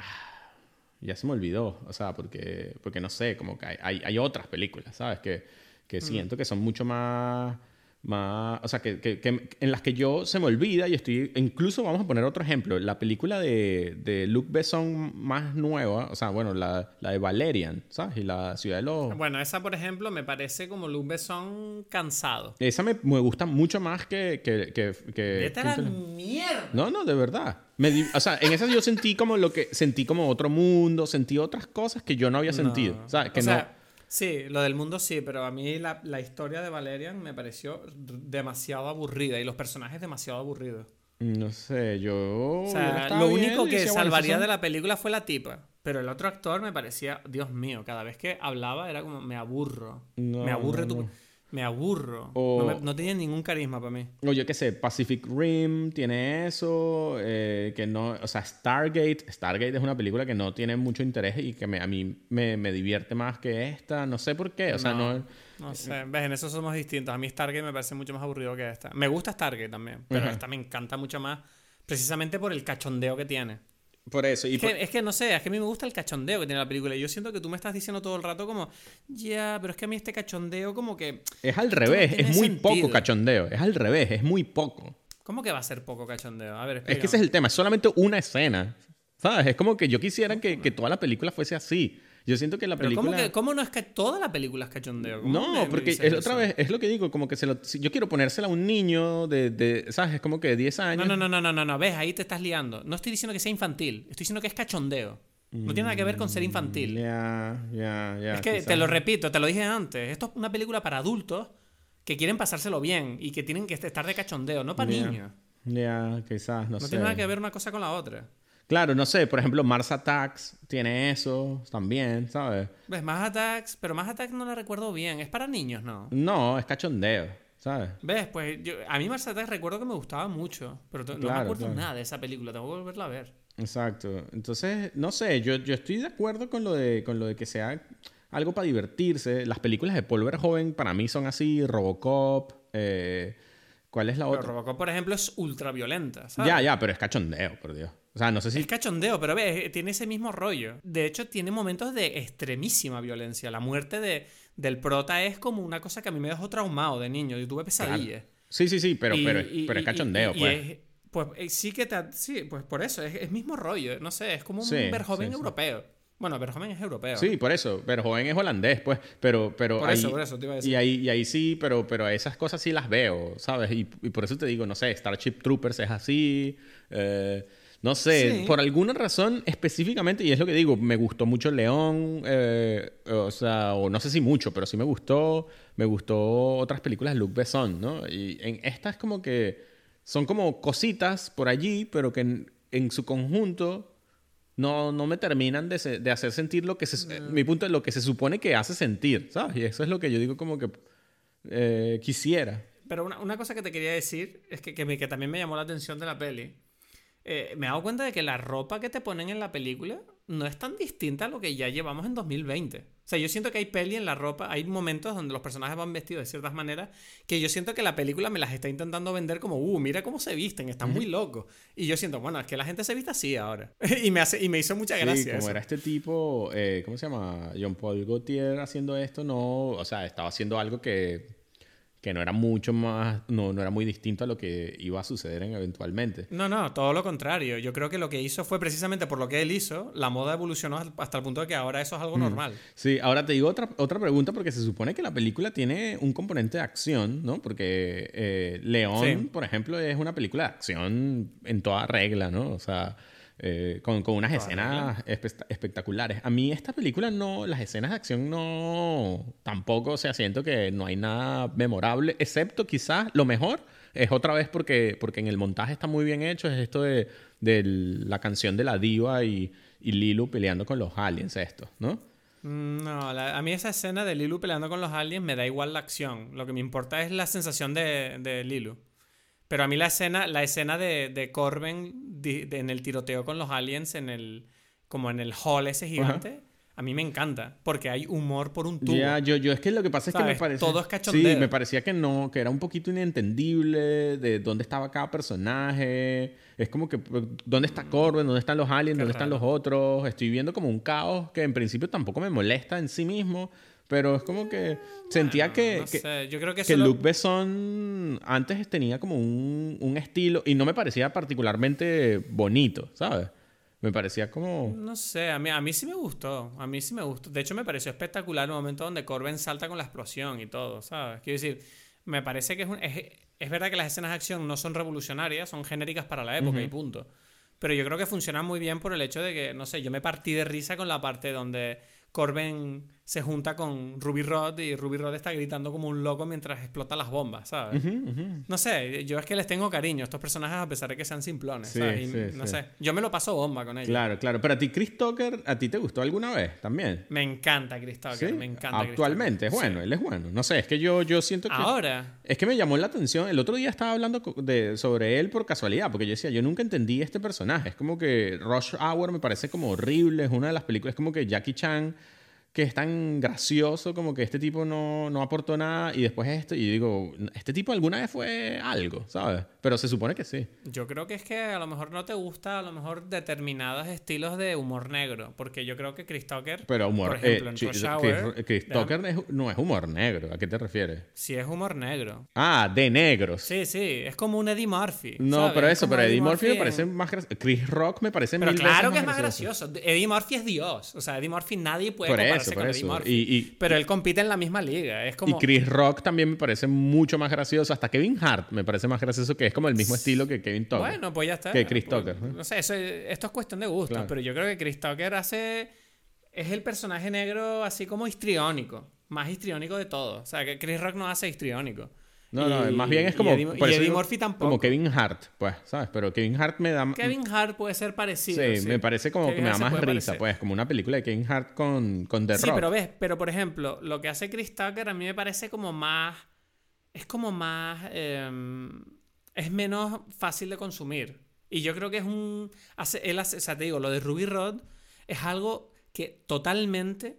ya se me olvidó, o sea, porque, porque no sé, como que hay, hay, otras películas, ¿sabes? Que, que mm. siento que son mucho más más, o sea, que, que, en las que yo se me olvida y estoy, incluso vamos a poner otro ejemplo, la película de, de Luc Besson más nueva, o sea, bueno, la, la, de Valerian, ¿sabes? Y la ciudad de los... Bueno, esa, por ejemplo, me parece como Luc Besson cansado. Esa me, me gusta mucho más que... que, que, que la mierda! No, no, de verdad. Me, o sea, en esa yo sentí como lo que... Sentí como otro mundo, sentí otras cosas que yo no había sentido, ¿sabes? Que no... Sí, lo del mundo sí, pero a mí la, la, historia de Valerian me pareció demasiado aburrida y los personajes demasiado aburridos. No sé, yo. O sea, lo único que salvaría de la película fue la tipa. Pero el otro actor me parecía, Dios mío, cada vez que hablaba era como, me aburro. me aburre tu. Me aburro. no, tenía ningún carisma para mí. O yo qué sé, Pacific Rim tiene eso. Eh, que no. O sea, Stargate. Stargate es una película que no tiene mucho interés y que a mí me, divierte más que esta. No sé por qué. O sea, no. No sé. Ves, en eso somos distintos. A mí Stargate me parece mucho más aburrido que esta. Me gusta Stargate también. Pero esta me encanta mucho más. Precisamente por el cachondeo que tiene. Por eso. Y es, Que, no sé, es que a mí me gusta el cachondeo que tiene la película. Yo siento que tú me estás diciendo todo el rato como, ya, pero es que a mí este cachondeo como que... Es al revés, es muy poco cachondeo. Es al revés, es muy poco. ¿Cómo que va a ser poco cachondeo? A ver, Es que ese es el tema, es solamente una escena. ¿Sabes? Es como que yo quisiera que, que toda la película fuese así. Yo siento que la película. ¿cómo, ¿Cómo, no es que toda la película es cachondeo? No, porque es, otra vez, es lo que digo, como que se lo, yo quiero ponérsela a un niño de, de, ¿sabes? Es como que de 10 años. No, no, no, no, no, no, ves, ahí te estás liando. No estoy diciendo que sea infantil, estoy diciendo que es cachondeo. No tiene nada que ver con ser infantil. Ya, ya, ya. Es que te lo repito, te lo dije antes. Esto es una película para adultos que quieren pasárselo bien y que tienen que estar de cachondeo, no para niños. Ya, quizás, no, sé. No tiene nada que ver una cosa con la otra. Claro, no sé, por ejemplo, Mars Attacks tiene eso también, ¿sabes? ¿Ves? Mars Attacks, pero Mars Attacks no la recuerdo bien. Es para niños, ¿no? No, es cachondeo, ¿sabes? ¿Ves? Pues yo, a mí Mars Attacks recuerdo que me gustaba mucho, pero no me acuerdo nada de esa película. Tengo que volverla a ver. Exacto. Entonces, no sé, yo, yo estoy de acuerdo con lo de, con lo de que sea algo para divertirse. Las películas de Paul Verhoeven para mí son así, Robocop, eh, ¿Cuál es la otra? Robocop, por ejemplo, es ultra violenta, ¿sabes? Ya, ya, pero es cachondeo, por Dios. O sea, no sé si... Es cachondeo, pero ves, tiene ese mismo rollo. De hecho, tiene momentos de extremísima violencia. La muerte de, del prota es como una cosa que a mí me dejó traumado de niño. Yo tuve pesadillas. Sí, sí, sí, pero, pero, pero es cachondeo, pues. pues eh, sí que te... Sí, pues por eso, es, el mismo rollo. No sé, es como un Verhoeven europeo. Bueno, Verhoeven es europeo. Sí, por eso. Verhoeven es holandés, pues. Pero, pero por eso, por eso te iba a decir. Y ahí, y ahí sí, pero, pero esas cosas sí las veo, ¿sabes? Y, y por eso te digo, no sé, Starship Troopers es así. Eh, No sé, Sí. por alguna razón específicamente, y es lo que digo, me gustó mucho León, eh, o sea, o no sé si mucho, pero sí me gustó, me gustó otras películas Luc Besson, ¿no? Y en esta es como que son como cositas por allí, pero que en, en su conjunto no, no me terminan de, se- de hacer sentir lo que se, eh, mi punto es lo que se supone que hace sentir, ¿sabes? Y eso es lo que yo digo como que eh, quisiera. Pero una, una cosa que te quería decir es que, que, me- que también me llamó la atención de la peli. Eh, me he dado cuenta de que la ropa que te ponen en la película no es tan distinta a lo que ya llevamos en 2020. O sea, yo siento que hay peli en la ropa, hay momentos donde los personajes van vestidos de ciertas maneras que yo siento que la película me las está intentando vender como, uh, mira cómo se visten, están muy locos. Y yo siento, bueno, es que la gente se viste así ahora. y, me hace, y me hizo mucha Sí, gracia. como eso. era este tipo, eh, ¿cómo se llama? John Paul Gaultier haciendo esto, no, o sea, estaba haciendo algo que, que no era mucho más, no, no era muy distinto a lo que iba a suceder en- eventualmente. No, no, todo lo contrario. Yo creo que lo que hizo fue precisamente por lo que él hizo, la moda evolucionó hasta el punto de que ahora eso es algo normal. Sí, ahora te digo otra, otra pregunta porque se supone que la película tiene un componente de acción, ¿no? Porque eh, León, Sí. por ejemplo, es una película de acción en toda regla, ¿no? O sea, eh, con, con unas escenas espe- espectaculares. A mí esta película no, las escenas de acción no, tampoco, o sea, siento que no hay nada memorable, excepto quizás lo mejor es otra vez porque, porque en el montaje está muy bien hecho, es esto de, de la canción de la diva y, y Lilu peleando con los aliens estos, ¿no? Mm, No, la- a mí esa escena de Lilu peleando con los aliens me da igual la acción. Lo que me importa es la sensación de, de Lilu. Pero a mí la escena, la escena de, de Corben di- de- en el tiroteo con los aliens, en el, como en el hall ese gigante, a mí me encanta. Porque hay humor por un tubo. Ya, yo, yo es que lo que pasa es que me ¿Sabes? parece. Todo es cachondeo. Sí, me parecía que no, que era un poquito inentendible de dónde estaba cada personaje. Es como que, pues, ¿dónde está Corbin? ¿Dónde están los aliens? Qué ¿Dónde están raro. los otros? Estoy viendo como un caos que en principio tampoco me molesta en sí mismo. Pero es como que sentía Bueno, que, no que, sé, yo creo que, que Luc Besson antes tenía como un, un estilo y no me parecía particularmente bonito, ¿sabes? Me parecía como... No sé, a mí, a mí sí me gustó. A mí sí me gustó. De hecho, me pareció espectacular el momento donde Corben salta con la explosión y todo, ¿sabes? Quiero decir, me parece que es, un- es, es verdad que las escenas de acción no son revolucionarias, son genéricas para la época y punto. Pero yo creo que funcionan muy bien por el hecho de que, no sé, yo me partí de risa con la parte donde Corben se junta con Ruby Rod y Ruby Rod está gritando como un loco mientras explota las bombas, ¿sabes? No sé, yo es que les tengo cariño a estos personajes a pesar de que sean simplones, Sí, ¿sabes? Y, sí, no sí. sé, yo me lo paso bomba con ellos. Claro, claro. Pero a ti Chris Tucker, ¿a ti te gustó alguna vez también? Me encanta Chris Tucker, me encanta. Chris Actualmente es bueno, él es bueno. No sé, es que yo, yo siento que... Ahora, Es que me llamó la atención. El otro día estaba hablando de, sobre él por casualidad, porque yo decía, yo nunca entendí este personaje. Es como que Rush Hour me parece como horrible. Es una de las películas, es como que Jackie Chan, que es tan gracioso, como que este tipo no, no aportó nada. Y después esto, y digo, este tipo alguna vez fue algo, ¿sabes? Pero se supone que sí. yo creo que es que a lo mejor no te gusta a lo mejor determinados estilos de humor negro, porque yo creo que Chris Tucker, Pero humor. por ejemplo, eh, en chi- Rush Chris- Hour, Chris déjame- Tucker es- no es humor negro. ¿A qué te refieres? sí es humor negro. Ah, de negros. Sí, sí, es como un Eddie Murphy. No, ¿sabes? pero Es eso, pero Eddie Murphy me en- parece más gracioso. Chris Rock me parece Pero mil claro veces que es más gracioso. Eddie Murphy es Dios. O sea, Eddie Murphy nadie puede Por eso, con por Eddie eso. Murphy. Y- y- pero él compite en la misma liga. Es como. Y Chris Rock también me parece mucho más gracioso. Hasta Kevin Hart me parece más gracioso que es como el mismo estilo que Kevin Tucker. Bueno, pues ya está. Que Chris Pues, Tucker, ¿no? No sé, eso- esto es cuestión de gustos, Claro. pero yo creo que Chris Tucker hace. Es el personaje negro así como histriónico. Más histriónico de todo. O sea, que Chris Rock no hace histriónico. No, no, Y- más bien es y como. Eddie, y Eddie Murphy tampoco. Como Kevin Hart, pues, ¿sabes? Pero Kevin Hart me da. Kevin Hart puede ser parecido. sí, me parece como que Kevin me da más risa, parecer. pues. Como una película de Kevin Hart con, con The Sí, Rock. pero ves, pero por ejemplo, lo que hace Chris Tucker a mí me parece como más. Es como más. eh, es menos fácil de consumir. Y yo creo que es un. Hace, él hace, o sea, te digo, lo de Ruby Rod es algo que totalmente.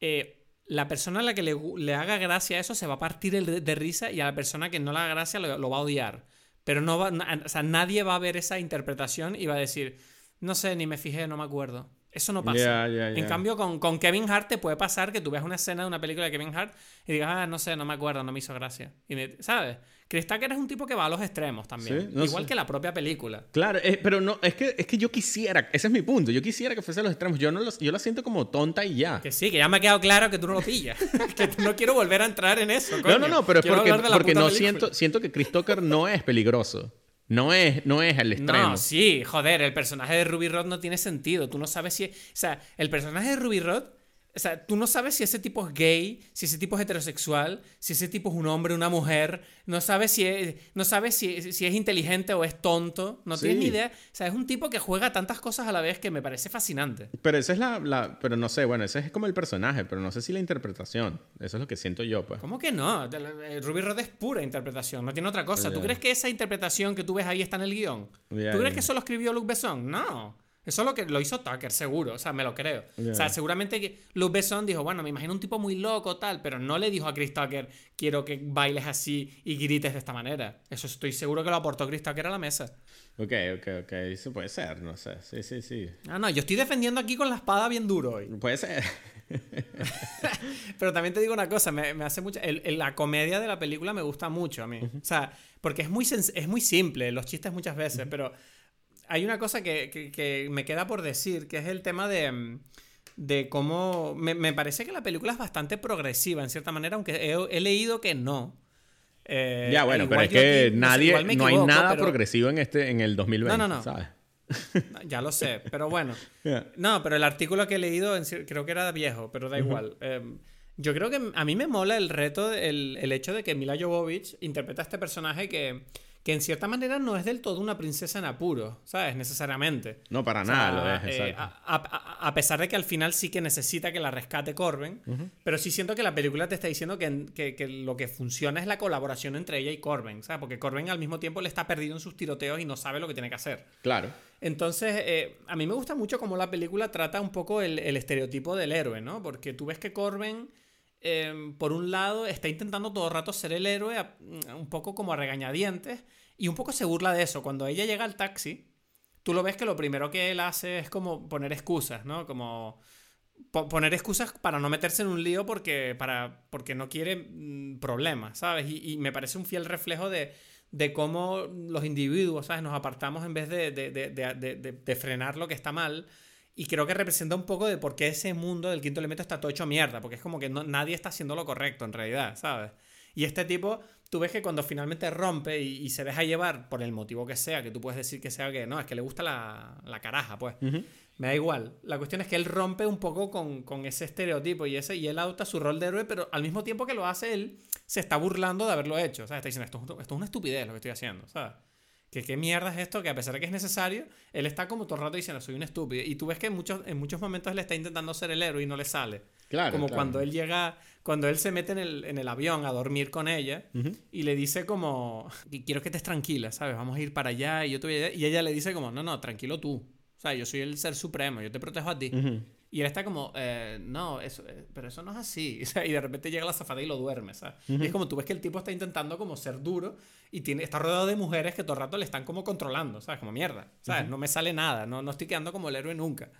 eh, la persona a la que le, le haga gracia eso se va a partir de, risa y a la persona que no le haga gracia lo, lo va a odiar. Pero no va, o sea, nadie va a ver esa interpretación y va a decir, no sé, ni me fijé, no me acuerdo. Eso no pasa. En cambio, con, con Kevin Hart te puede pasar que tú veas una escena de una película de Kevin Hart y digas, ah, no sé, no me acuerdo, no me hizo gracia. Y me- ¿Sabes? Chris Tucker es un tipo que va a los extremos también. Sí, no Igual sé. que la propia película. Claro, eh, pero no, es que, es que yo quisiera, ese es mi punto, yo quisiera que fuese a los extremos, yo no los, yo la siento como tonta y ya. Que sí, que ya me ha quedado claro que tú no lo pillas. que no quiero volver a entrar en eso. No, coño. no, no, pero es Quiero porque, porque no película. siento, siento que Chris Tucker no es peligroso. No es, no es el extremo. No, sí, joder, el personaje de Ruby Rod no tiene sentido. Tú no sabes si. O sea, el personaje de Ruby Rod o sea, tú no sabes si ese tipo es gay, si ese tipo es heterosexual, si ese tipo es un hombre, una mujer. No sabes si es, no sabes si, es inteligente o es tonto. No tienes ni idea. O sea, es un tipo que juega tantas cosas a la vez que me parece fascinante. Pero esa es la, la, Pero no sé, bueno, ese es como el personaje, pero no sé si la interpretación. Eso es lo que siento yo, pues. ¿Cómo que no? Ruby Rod es pura interpretación, no tiene otra cosa. ¿Tú crees que esa interpretación que tú ves ahí está en el guion? ¿Tú crees que eso lo escribió Luke Besson? No. Eso es lo que lo hizo Tucker, seguro. O sea, me lo creo. O sea, seguramente que Luke Besson dijo, bueno, me imagino un tipo muy loco, tal, pero no le dijo a Chris Tucker, quiero que bailes así y grites de esta manera. Eso estoy seguro que lo aportó Chris Tucker a la mesa. Ok, ok, ok. Eso puede ser, no sé. Sí, sí, sí. Ah, no, yo estoy defendiendo aquí con la espada bien duro hoy. Puede ser. pero también te digo una cosa, me, hace mucho... la comedia de la película me gusta mucho a mí. O sea, porque es muy, es muy simple, los chistes muchas veces, pero hay una cosa que, me queda por decir, que es el tema de, mm, de cómo... Me, parece que la película es bastante progresiva, en cierta manera, aunque he, leído que no. Eh, ya, bueno, pero es que nadie, no, hay nada progresivo en, este, en el 2020, no, no, no. ¿sabes? ya lo sé, pero bueno. No, pero el artículo que he leído creo que era viejo, pero da igual. Em, yo creo que a mí me mola el reto, el, el hecho de que Mila Jovovich interpreta a este personaje que que en cierta manera no es del todo una princesa en apuro, ¿sabes? Necesariamente. No, para nada lo es, eh, a, pesar de que al final sí que necesita que la rescate Corben, pero sí siento que la película te está diciendo que, lo que funciona es la colaboración entre ella y Corben, ¿sabes? Porque Corben al mismo tiempo le está perdido en sus tiroteos y no sabe lo que tiene que hacer. Claro. Entonces, eh, a mí me gusta mucho cómo la película trata un poco el, estereotipo del héroe, ¿no? Porque tú ves que Corben... Em, por un lado, está intentando todo el rato ser el héroe, un poco como a regañadientes, y un poco se burla de eso. Cuando ella llega al taxi, tú lo ves que lo primero que él hace es como poner excusas, ¿no? Como poner excusas para no meterse en un lío porque, para, porque no quiere mm, problemas, ¿sabes? Y, me parece un fiel reflejo de, de, cómo los individuos, ¿sabes? Nos apartamos en vez de, de, frenar lo que está mal. Y creo que representa un poco de por qué ese mundo del quinto elemento está todo hecho mierda, porque es como que no, nadie está haciendo lo correcto en realidad, ¿sabes? Y este tipo, tú ves que cuando finalmente rompe y, se deja llevar por el motivo que sea, que tú puedes decir que sea que no, es que le gusta la, la caraja, pues. Me da igual. La cuestión es que él rompe un poco con, con, ese estereotipo y, ese, y él adopta su rol de héroe, pero al mismo tiempo que lo hace él, se está burlando de haberlo hecho. O sea, está diciendo, esto, esto es una estupidez lo que estoy haciendo, ¿sabes? Que qué mierda es esto, que a pesar de que es necesario, él está como todo el rato diciendo, soy un estúpido. Y tú ves que en muchos, en muchos momentos él está intentando ser el héroe y no le sale. Claro. Como cuando él llega, cuando él se mete en el, en el avión a dormir con ella y le dice como, quiero que estés tranquila, ¿sabes? Vamos a ir para allá y yo te voy a... Y ella le dice como, no, no, tranquilo tú. O sea, yo soy el ser supremo, yo te protejo a ti. Y él está como, eh, no, eso, eh, pero eso no es así. y de repente llega la zafata y lo duerme, ¿sabes? Y es como tú ves que el tipo está intentando como ser duro y tiene, está rodeado de mujeres que todo el rato le están como controlando, ¿sabes? Como mierda, ¿sabes? No me sale nada, no, no estoy quedando como el héroe nunca.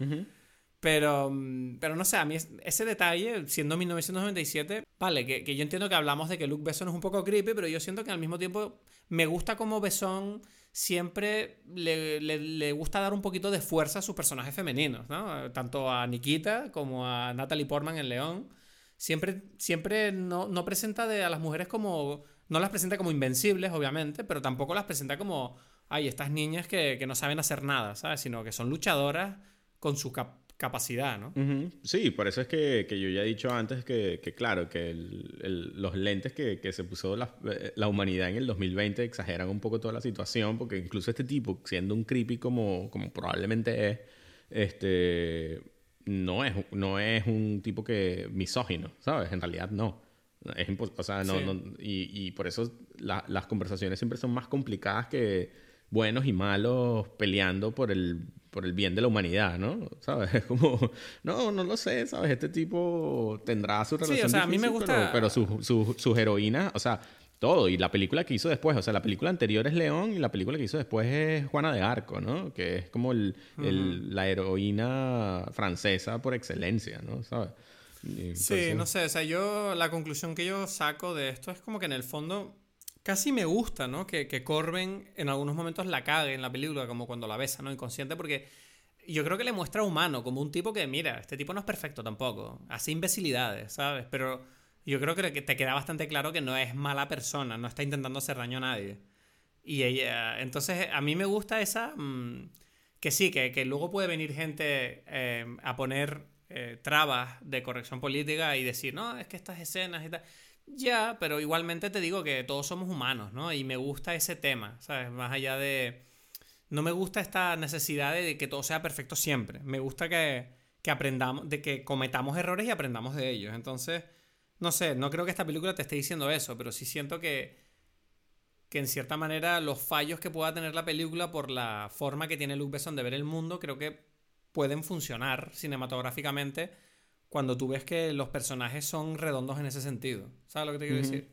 Pero, mm, pero no sé, a mí ese detalle, siendo 1997, vale, que, que, yo entiendo que hablamos de que Luke Besson es un poco creepy, pero yo siento que al mismo tiempo me gusta como Besson siempre le, gusta dar un poquito de fuerza a sus personajes femeninos, ¿no? Tanto a Nikita como a Natalie Portman en León. Siempre, siempre no, presenta a las mujeres como... No las presenta como invencibles, obviamente, pero tampoco las presenta como... Ay, estas niñas que, no saben hacer nada, ¿sabes? Sino que son luchadoras con su, capacidad, ¿no? Sí, por eso es que, yo ya he dicho antes que, claro, que los lentes que, se puso eh, la, humanidad en el 2020 exageran un poco toda la situación, porque incluso este tipo, siendo un creepy como, como probablemente es, este, no, es, no es un tipo que misógino, ¿sabes? En realidad no. Es o sea, no, y, por eso las conversaciones siempre son más complicadas que buenos y malos peleando por el por el bien de la humanidad, ¿no? ¿Sabes? Es como, no, no lo sé, ¿sabes? Este tipo tendrá su relación. Sí, o sea, a mí me gusta. Pero, sus heroínas, o sea, todo. Y la película que hizo después, o sea, la película anterior es León y la película que hizo después es Juana de Arco, ¿no? Que es como el, la heroína francesa por excelencia, ¿no? ¿Sabes? sí, no sé, o sea, yo, la conclusión que yo saco de esto es como que en el fondo casi me gusta, ¿no? Que, que Corben en algunos momentos la cague en la película, como cuando la besa, ¿no? Inconsciente, porque yo creo que le muestra humano, como un tipo que, mira, este tipo no es perfecto tampoco, hace imbecilidades, ¿sabes? Pero yo creo que te queda bastante claro que no es mala persona, no está intentando hacer daño a nadie. Y ella, entonces a mí me gusta esa, mm, que sí, que, que, luego puede venir gente eh, a poner eh, trabas de corrección política y decir, no, es que estas escenas y tal. Ya, pero igualmente te digo que todos somos humanos, ¿no? Y me gusta ese tema, ¿sabes? Más allá de... No me gusta esta necesidad de que todo sea perfecto siempre. Me gusta que, que aprendamos, de que cometamos errores y aprendamos de ellos. Entonces, no sé, no creo que esta película te esté diciendo eso, pero sí siento que, que en cierta manera los fallos que pueda tener la película por la forma que tiene Luke Besson de ver el mundo, creo que pueden funcionar cinematográficamente cuando tú ves que los personajes son redondos en ese sentido. ¿Sabes lo que te quiero decir?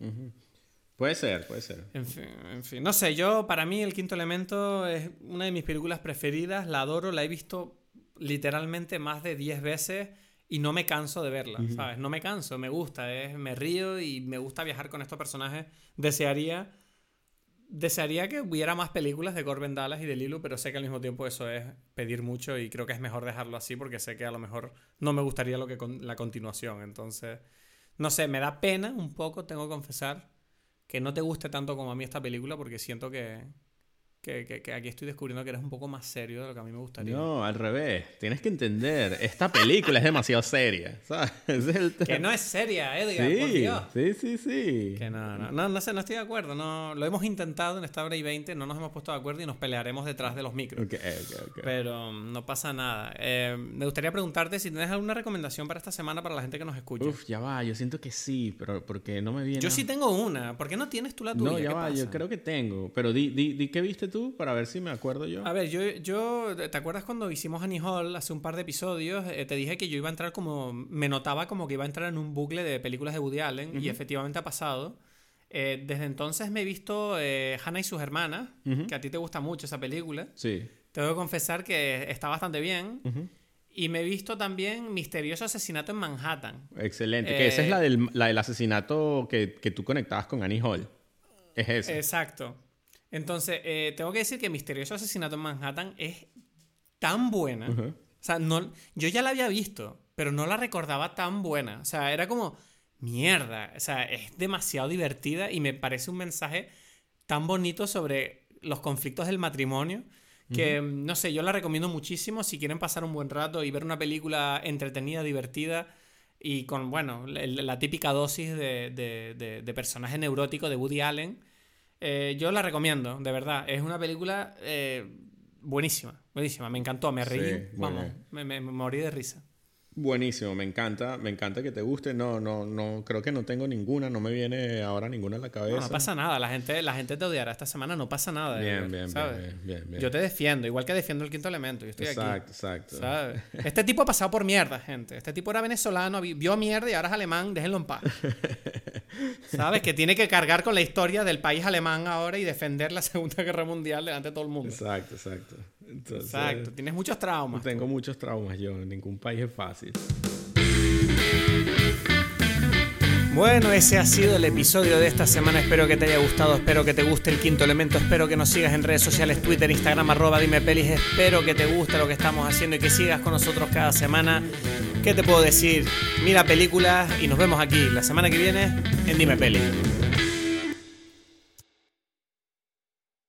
Puede ser, puede ser. En fin, en fin. No sé, yo, para mí, El Quinto Elemento es una de mis películas preferidas. La adoro, la he visto literalmente más de 10 veces y no me canso de verla, ¿sabes? No me canso, me gusta, es, me río y me gusta viajar con estos personajes. Desearía desearía que hubiera más películas de Corbin Dallas y de Lilu, pero sé que al mismo tiempo eso es pedir mucho y creo que es mejor dejarlo así porque sé que a lo mejor no me gustaría lo que la continuación. Entonces, no sé, me da pena un poco, tengo que confesar, que no te guste tanto como a mí esta película porque siento que, que, que, aquí estoy descubriendo que eres un poco más serio de lo que a mí me gustaría. No, al revés. Tienes que entender. Esta película es demasiado seria. ¿sabes? que no es seria, Edgar, sí, por Dios. Sí, sí, sí. Que no, no, no, no sé, no estoy de acuerdo. No, lo hemos intentado en esta hora y 20, no nos hemos puesto de acuerdo y nos pelearemos detrás de los micros. Okay, okay, okay. Pero um, no pasa nada. Eh, me gustaría preguntarte si tienes alguna recomendación para esta semana para la gente que nos escucha. Uf, ya va. Yo siento que sí, pero porque no me viene. Yo sí tengo una. ¿Por qué no tienes tú la tuya? No, ya va. Yo creo que tengo. Pero di, di, di qué viste tú para ver si me acuerdo yo. A ver, yo, yo, ¿te acuerdas cuando hicimos Annie Hall hace un par de episodios? Eh, te dije que yo iba a entrar como, me notaba como que iba a entrar en un bucle de películas de Woody Allen y efectivamente ha pasado. Eh, desde entonces me he visto eh, Hannah y sus hermanas, que a ti te gusta mucho esa película. Sí. Tengo que confesar que está bastante bien. Y me he visto también Misterioso Asesinato en Manhattan. Excelente. que esa es la del, la del asesinato que, que, tú conectabas con Annie Hall. Es esa. Exacto. Entonces, eh, tengo que decir que Misterioso Asesinato en Manhattan es tan buena. O sea, no, yo ya la había visto, pero no la recordaba tan buena. O sea, era como, mierda. O sea, es demasiado divertida y me parece un mensaje tan bonito sobre los conflictos del matrimonio que, no sé, yo la recomiendo muchísimo si quieren pasar un buen rato y ver una película entretenida, divertida y con, bueno, la, típica dosis de, de, de personaje neurótico de Woody Allen eh, yo la recomiendo, de verdad. Es una película eh, buenísima, buenísima. Me encantó, me reí. vamos, me, morí de risa. Buenísimo, me encanta, me encanta que te guste. No, no, no, creo que no tengo ninguna, no me viene ahora ninguna a la cabeza. No, pasa nada, la gente, la gente te odiará esta semana, no pasa nada. Bien, bien, bien, bien, Yo te defiendo, igual que defiendo el quinto elemento. Yo estoy exacto, exacto. ¿sabes? Este tipo ha pasado por mierda, gente. Este tipo era venezolano, vio mierda y ahora es alemán, déjenlo en paz. ¿Sabes? Que tiene que cargar con la historia del país alemán ahora y defender la Segunda Guerra Mundial delante de todo el mundo. Exacto, exacto. Exacto, tienes muchos traumas. Tengo muchos traumas yo, en ningún país es fácil. Bueno, ese ha sido el episodio de esta semana. Espero que te haya gustado, espero que te guste el quinto elemento, espero que nos sigas en redes sociales, Twitter, Instagram, arroba dime pelis. Espero que te guste lo que estamos haciendo y que sigas con nosotros cada semana. ¿Qué te puedo decir? Mira películas y nos vemos aquí la semana que viene en Dime Peli.